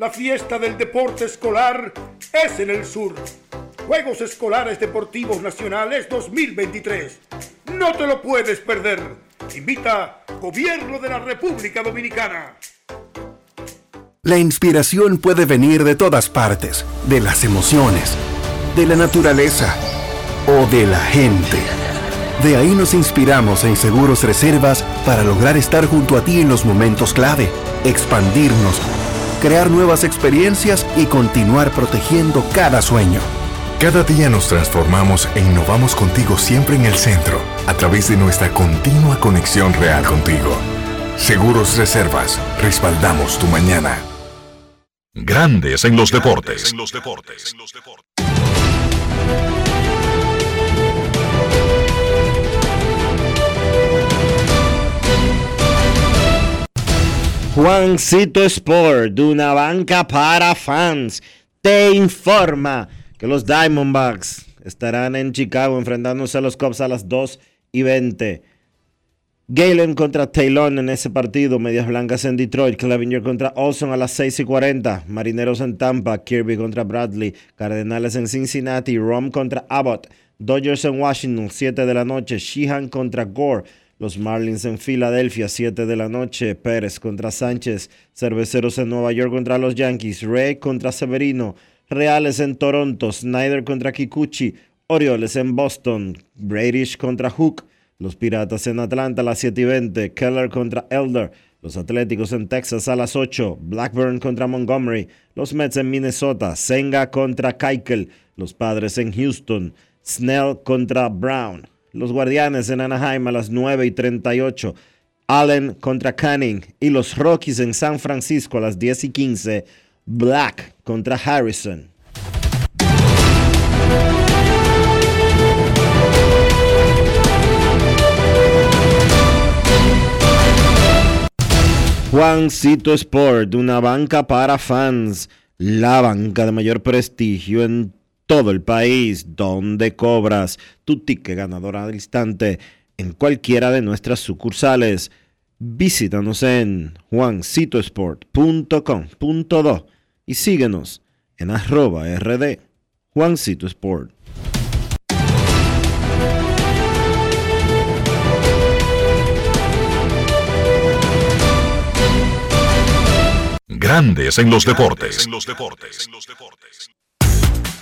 La fiesta del deporte escolar es en el sur. Juegos Escolares Deportivos Nacionales 2023. No te lo puedes perder. Invita Gobierno de la República Dominicana. La inspiración puede venir de todas partes, de las emociones, de la naturaleza o de la gente. De ahí nos inspiramos en Seguros Reservas para lograr estar junto a ti en los momentos clave, expandirnos crear nuevas experiencias y continuar protegiendo cada sueño. Cada día nos transformamos e innovamos contigo siempre en el centro, a través de nuestra continua conexión real contigo. Seguros Reservas, respaldamos tu mañana. Grandes en los deportes. Juancito Sport, de una banca para fans, te informa que los Diamondbacks estarán en Chicago enfrentándose a los Cubs a las 2 y 20. Galen contra Taylor en ese partido, Medias Blancas en Detroit, Clevinger contra Olson a las 6 y 40, Marineros en Tampa, Kirby contra Bradley, Cardenales en Cincinnati, Rom contra Abbott, Dodgers en Washington, 7 de la noche, Sheehan contra Gore, los Marlins en Filadelfia, 7 de la noche. Pérez contra Sánchez. Cerveceros en Nueva York contra los Yankees. Ray contra Severino. Reales en Toronto. Snyder contra Kikuchi. Orioles en Boston. Bradish contra Hook. Los Piratas en Atlanta a las 7 y 20. Keller contra Elder. Los Atléticos en Texas a las 8. Blackburn contra Montgomery. Los Mets en Minnesota. Senga contra Keikel. Los Padres en Houston. Snell contra Brown. Los Guardianes en Anaheim a las 9 y 38. Allen contra Canning. Y los Rockies en San Francisco a las 10 y 15. Black contra Harrison. Juancito Sport, una banca para fans, la banca de mayor prestigio en todo el país, donde cobras tu ticket ganador al instante en cualquiera de nuestras sucursales. Visítanos en juancitosport.com.do y síguenos en arroba rd Juancito Sport. Grandes en los deportes.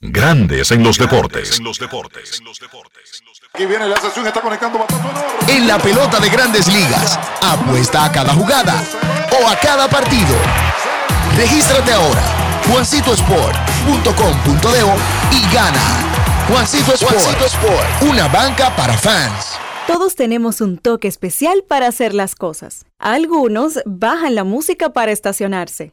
Grandes en los deportes. Aquí viene la sesión, está conectando En la pelota de grandes ligas, apuesta a cada jugada o a cada partido. Regístrate ahora, juancitosport.com.de y gana. Juancito Sport, Juancito Sport, una banca para fans. Todos tenemos un toque especial para hacer las cosas. Algunos bajan la música para estacionarse.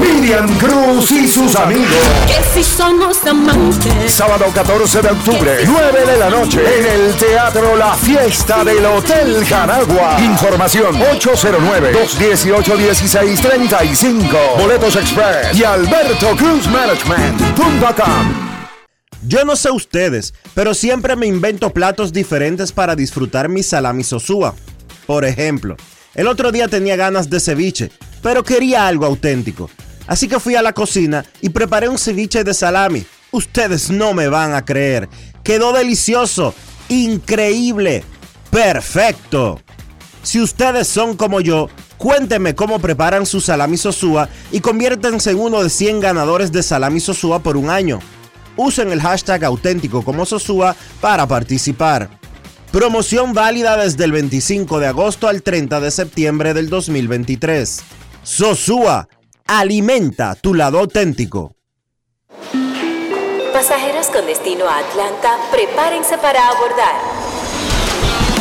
Miriam, Cruz y sus amigos. Que si somos amantes. Sábado 14 de octubre, 9 de la noche, en el Teatro La Fiesta del Hotel Jaragua. Información 809-218-1635. Boletos Express y Alberto Cruz Management.com. Yo no sé ustedes, pero siempre me invento platos diferentes para disfrutar mi salami sosúa. Por ejemplo, el otro día tenía ganas de ceviche, pero quería algo auténtico. Así que fui a la cocina y preparé un ceviche de salami. Ustedes no me van a creer. Quedó delicioso, increíble, perfecto. Si ustedes son como yo, cuéntenme cómo preparan su salami sosúa y conviértanse en uno de 100 ganadores de salami sosúa por un año. Usen el hashtag auténtico como Sosúa para participar. Promoción válida desde el 25 de agosto al 30 de septiembre del 2023. Sosúa, alimenta tu lado auténtico. Pasajeros con destino a Atlanta, prepárense para abordar.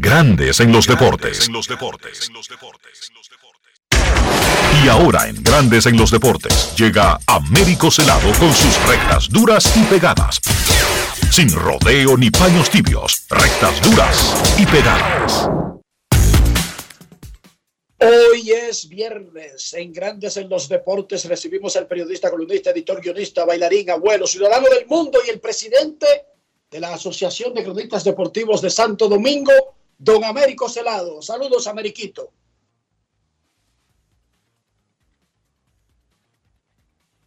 Grandes en los deportes. Y ahora en Grandes en los deportes llega Américo Celado con sus rectas duras y pegadas. Sin rodeo ni paños tibios, rectas duras y pegadas. Hoy es viernes. En Grandes en los Deportes recibimos al periodista, columnista, editor, guionista, bailarín, abuelo, ciudadano del mundo y el presidente de la Asociación de Cronistas Deportivos de Santo Domingo, don Américo Celado. Saludos, Ameriquito.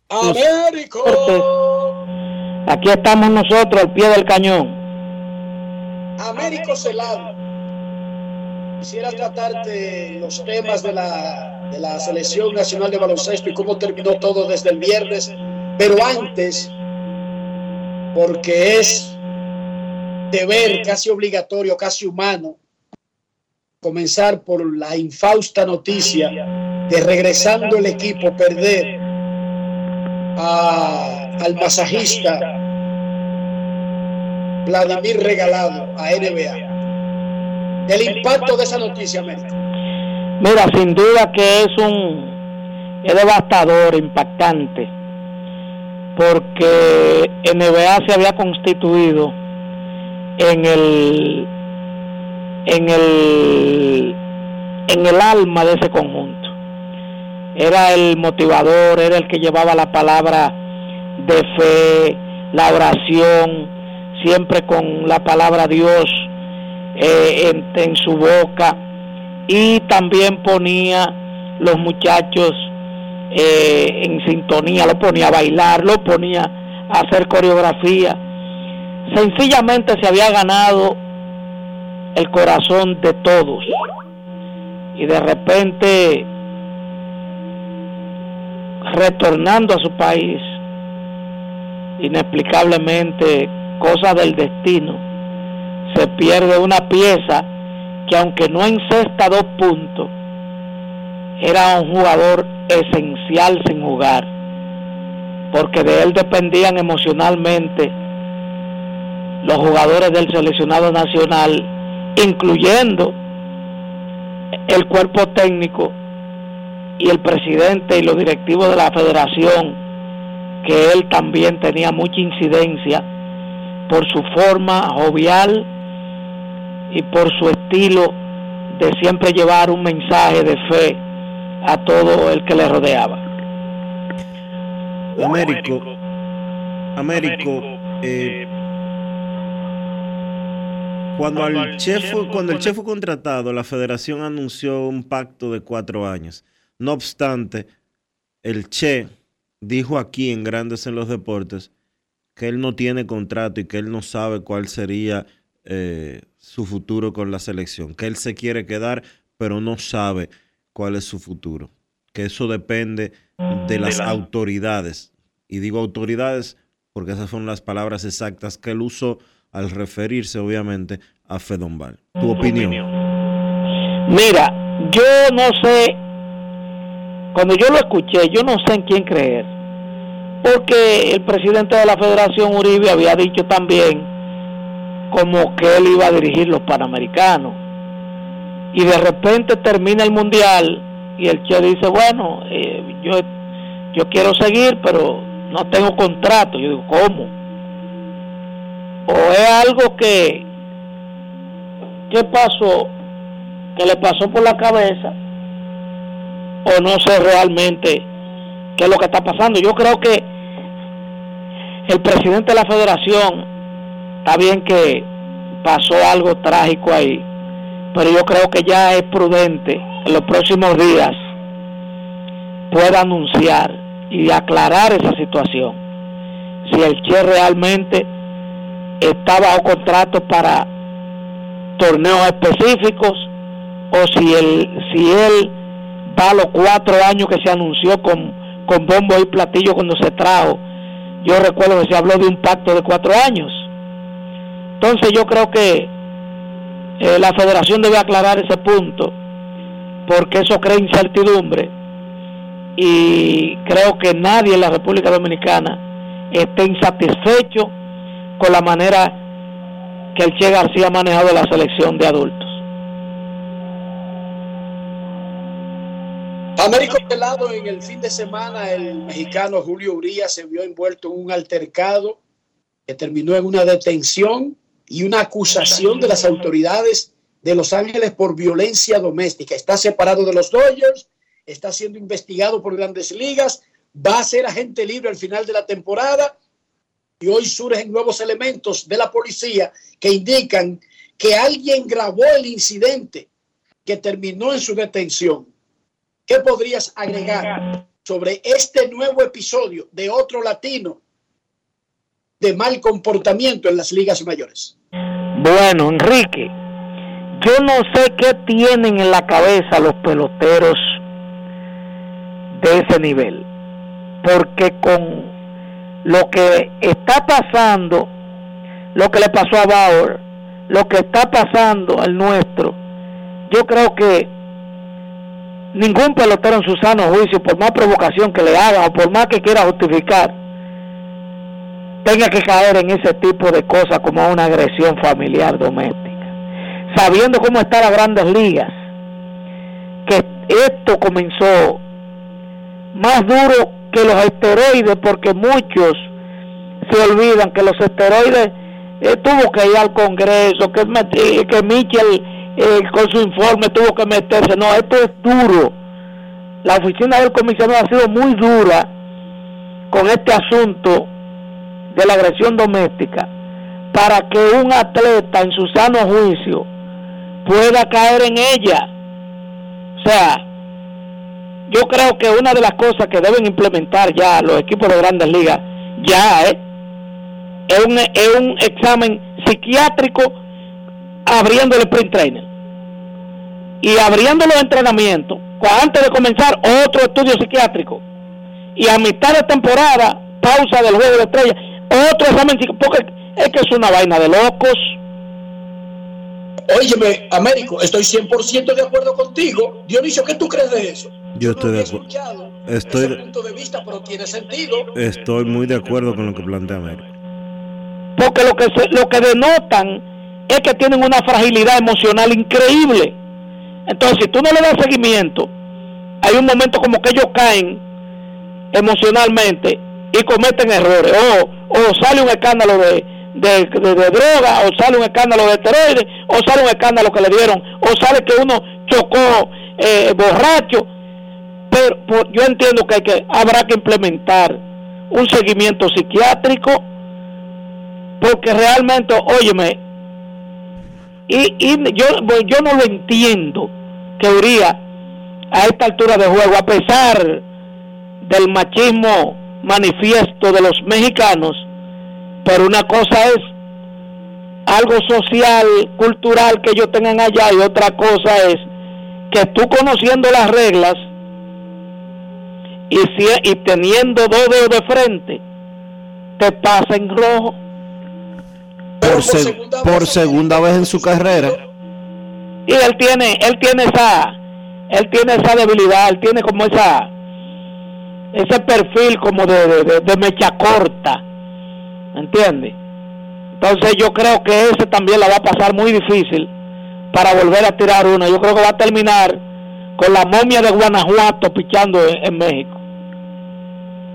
Américo. Aquí estamos nosotros al pie del cañón. Américo Celado. Quisiera tratarte los temas de la, de la Selección Nacional de Baloncesto y cómo terminó todo desde el viernes, pero antes, porque es deber casi obligatorio, casi humano, comenzar por la infausta noticia de regresando el equipo perder a, al masajista Vladimir Regalado a NBA. El impacto de esa noticia. Mira, sin duda que es un es devastador, impactante, porque NBA se había constituido en el en el en el alma de ese conjunto. Era el motivador, era el que llevaba la palabra de fe, la oración, siempre con la palabra Dios eh, en, en su boca y también ponía los muchachos eh, en sintonía, lo ponía a bailar, lo ponía a hacer coreografía. Sencillamente se había ganado el corazón de todos. Y de repente, retornando a su país, inexplicablemente, cosa del destino, se pierde una pieza que aunque no encesta dos puntos, era un jugador esencial sin jugar, porque de él dependían emocionalmente los jugadores del seleccionado nacional, incluyendo el cuerpo técnico y el presidente y los directivos de la federación, que él también tenía mucha incidencia por su forma jovial y por su estilo de siempre llevar un mensaje de fe a todo el que le rodeaba. Américo, Américo, eh, cuando, chef, el chef fue contratado, la federación anunció un pacto de cuatro años. No obstante, el Che dijo aquí en Grandes en los Deportes que él no tiene contrato y que él no sabe cuál sería eh, su futuro con la selección, que él se quiere quedar, pero no sabe cuál es su futuro, que eso depende de las autoridades Y digo autoridades porque esas son las palabras exactas que él usó al referirse, obviamente, a Fedombal. ¿Tu opinión? Mira, yo no sé, cuando yo lo escuché, yo no sé en quién creer, porque el presidente de la Federación Uribe había dicho también como que él iba a dirigir los Panamericanos, y de repente termina el Mundial y el Che dice, bueno, eh, yo, yo quiero seguir, pero no tengo contrato. Yo digo, ¿cómo? O es algo que, ¿qué pasó? Que le pasó por la cabeza, o no sé realmente qué es lo que está pasando. Yo creo que el presidente de la federación, está bien que pasó algo trágico ahí, pero yo creo que ya es prudente en los próximos días pueda anunciar y aclarar esa situación. Si el Che realmente está bajo contrato para torneos específicos o si él, si él va a los cuatro años que se anunció con, con bombo y platillo cuando se trajo. Yo recuerdo que se habló de un pacto de cuatro años. Entonces yo creo que eh, la federación debe aclarar ese punto porque eso crea incertidumbre y creo que nadie en la República Dominicana esté insatisfecho con la manera que el Che García ha manejado la selección de adultos. Américo lado en el fin de semana el mexicano Julio Uría se vio envuelto en un altercado que terminó en una detención y una acusación de las autoridades de Los Ángeles por violencia doméstica. Está separado de los Dodgers está siendo investigado por grandes ligas, va a ser agente libre al final de la temporada y hoy surgen nuevos elementos de la policía que indican que alguien grabó el incidente que terminó en su detención. ¿Qué podrías agregar sobre este nuevo episodio de otro latino de mal comportamiento en las ligas mayores? Bueno, Enrique, yo no sé qué tienen en la cabeza los peloteros de ese nivel. Porque con lo que está pasando, lo que le pasó a Bauer, lo que está pasando al nuestro, yo creo que ningún pelotero en su sano juicio, por más provocación que le haga o por más que quiera justificar, tenga que caer en ese tipo de cosas como una agresión familiar doméstica. Sabiendo cómo está las grandes ligas, que esto comenzó más duro que los esteroides, porque muchos se olvidan que los esteroides eh, tuvo que ir al Congreso, que, que Michel eh, con su informe tuvo que meterse. No, esto es duro. La oficina del comisionado ha sido muy dura con este asunto de la agresión doméstica para que un atleta en su sano juicio pueda caer en ella. O sea, yo creo que una de las cosas que deben implementar ya los equipos de grandes ligas, ya ¿eh? es, un, es un examen psiquiátrico abriendo el sprint trainer y abriendo los entrenamientos, antes de comenzar otro estudio psiquiátrico y a mitad de temporada, pausa del juego de estrellas, otro examen porque es que es una vaina de locos. Óyeme, Américo, estoy 100% de acuerdo contigo. Dionisio, ¿qué tú crees de eso? Yo estoy de acuerdo. Estoy, punto de vista, pero tiene sentido. Estoy muy de acuerdo con lo que plantea Américo. Porque lo que, se, lo que denotan es que tienen una fragilidad emocional increíble. Entonces, si tú no le das seguimiento, hay un momento como que ellos caen emocionalmente y cometen errores. O, o sale un escándalo de, de, droga, o sale un escándalo de esteroides, o sale un escándalo que le dieron, o sale que uno chocó eh, borracho. Pero yo entiendo que, hay que habrá que implementar un seguimiento psiquiátrico, porque realmente, óyeme, y, y yo, yo no lo entiendo que Uría a esta altura de juego, a pesar del machismo manifiesto de los mexicanos, pero una cosa es algo social, cultural que ellos tengan allá y otra cosa es que tú conociendo las reglas y, si, y teniendo dos dedos de frente, te pasa en rojo. Por, segunda, por vez, segunda vez en su carrera. Y él tiene, él tiene esa, él tiene esa debilidad, él tiene como esa, ese perfil como de, de, de mecha corta, ¿entiendes? Entonces yo creo que ese también la va a pasar muy difícil para volver a tirar una. Yo creo que va a terminar con la momia de Guanajuato pichando en, México.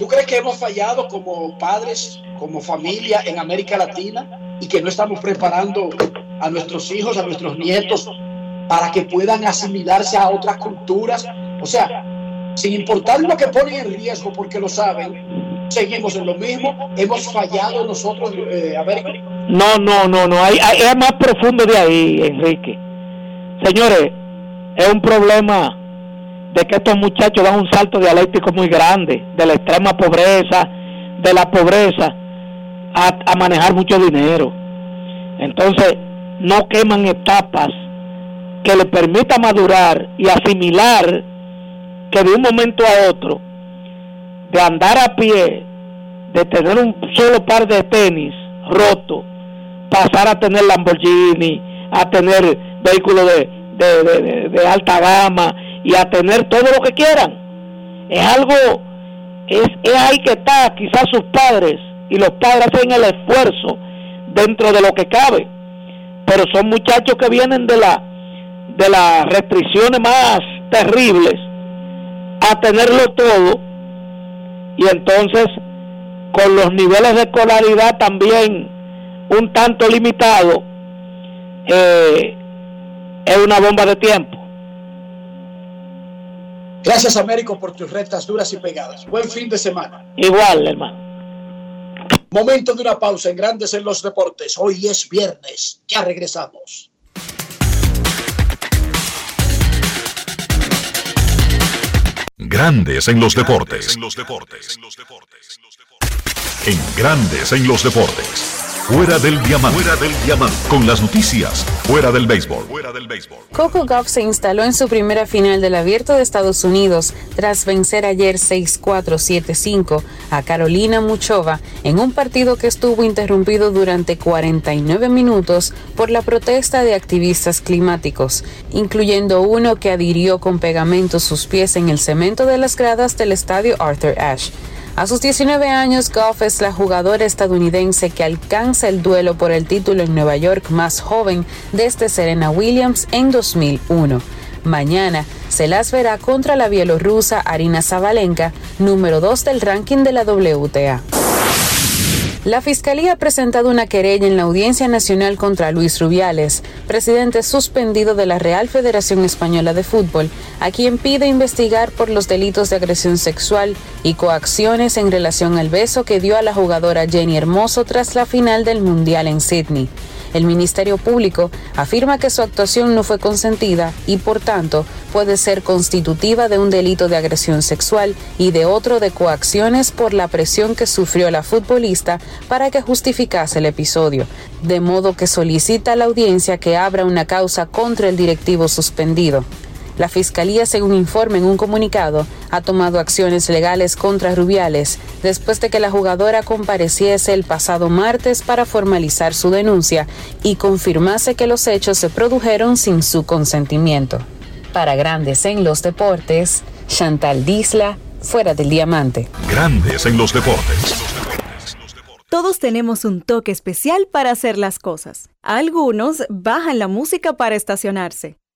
¿Tú crees que hemos fallado como padres, como familia en América Latina y que no estamos preparando a nuestros hijos, a nuestros nietos para que puedan asimilarse a otras culturas? O sea, sin importar lo que ponen en riesgo porque lo saben, seguimos en lo mismo. ¿Hemos fallado nosotros, eh, América? No, no, no, no. Hay, hay, es más profundo de ahí, Enrique. Señores, es un problema de que estos muchachos dan un salto dialéctico muy grande, de la extrema pobreza, de la pobreza, a, manejar mucho dinero. Entonces, no queman etapas que le permita madurar y asimilar que de un momento a otro, de andar a pie, de tener un solo par de tenis roto, pasar a tener Lamborghini, a tener vehículos de, de, alta gama y a tener todo lo que quieran. Es algo, es, es ahí que está, quizás sus padres y los padres hacen el esfuerzo dentro de lo que cabe, pero son muchachos que vienen de la de las restricciones más terribles a tenerlo todo y entonces con los niveles de escolaridad también un tanto limitado eh, es una bomba de tiempo. Gracias, Américo, por tus rectas duras y pegadas. Buen fin de semana. Igual, hermano. Momento de una pausa en Grandes en los Deportes. Hoy es viernes. Ya regresamos. Grandes en los deportes. En Grandes en los deportes. Fuera del diamante. Fuera del diamante. Con las noticias. Fuera del béisbol. Fuera del béisbol. Coco Gauff se instaló en su primera final del Abierto de Estados Unidos tras vencer ayer 6-4-7-5 a Carolina Muchova en un partido que estuvo interrumpido durante 49 minutos por la protesta de activistas climáticos, incluyendo uno que adhirió con pegamento sus pies en el cemento de las gradas del estadio Arthur Ashe. A sus 19 años, Goff es la jugadora estadounidense que alcanza el duelo por el título en Nueva York más joven desde Serena Williams en 2001. Mañana se las verá contra la bielorrusa Arina Zabalenka, número 2 del ranking de la WTA. La Fiscalía ha presentado una querella en la Audiencia Nacional contra Luis Rubiales, presidente suspendido de la Real Federación Española de Fútbol, a quien pide investigar por los delitos de agresión sexual y coacciones en relación al beso que dio a la jugadora Jenny Hermoso tras la final del Mundial en Sydney. El Ministerio Público afirma que su actuación no fue consentida y, por tanto, puede ser constitutiva de un delito de agresión sexual y de otro de coacciones por la presión que sufrió la futbolista para que justificase el episodio, de modo que solicita a la audiencia que abra una causa contra el directivo suspendido. La Fiscalía, según informa en un comunicado, ha tomado acciones legales contra Rubiales después de que la jugadora compareciese el pasado martes para formalizar su denuncia y confirmase que los hechos se produjeron sin su consentimiento. Para Grandes en los Deportes, Chantal Disla, fuera del diamante. Grandes en los deportes. Todos tenemos un toque especial para hacer las cosas. Algunos bajan la música para estacionarse.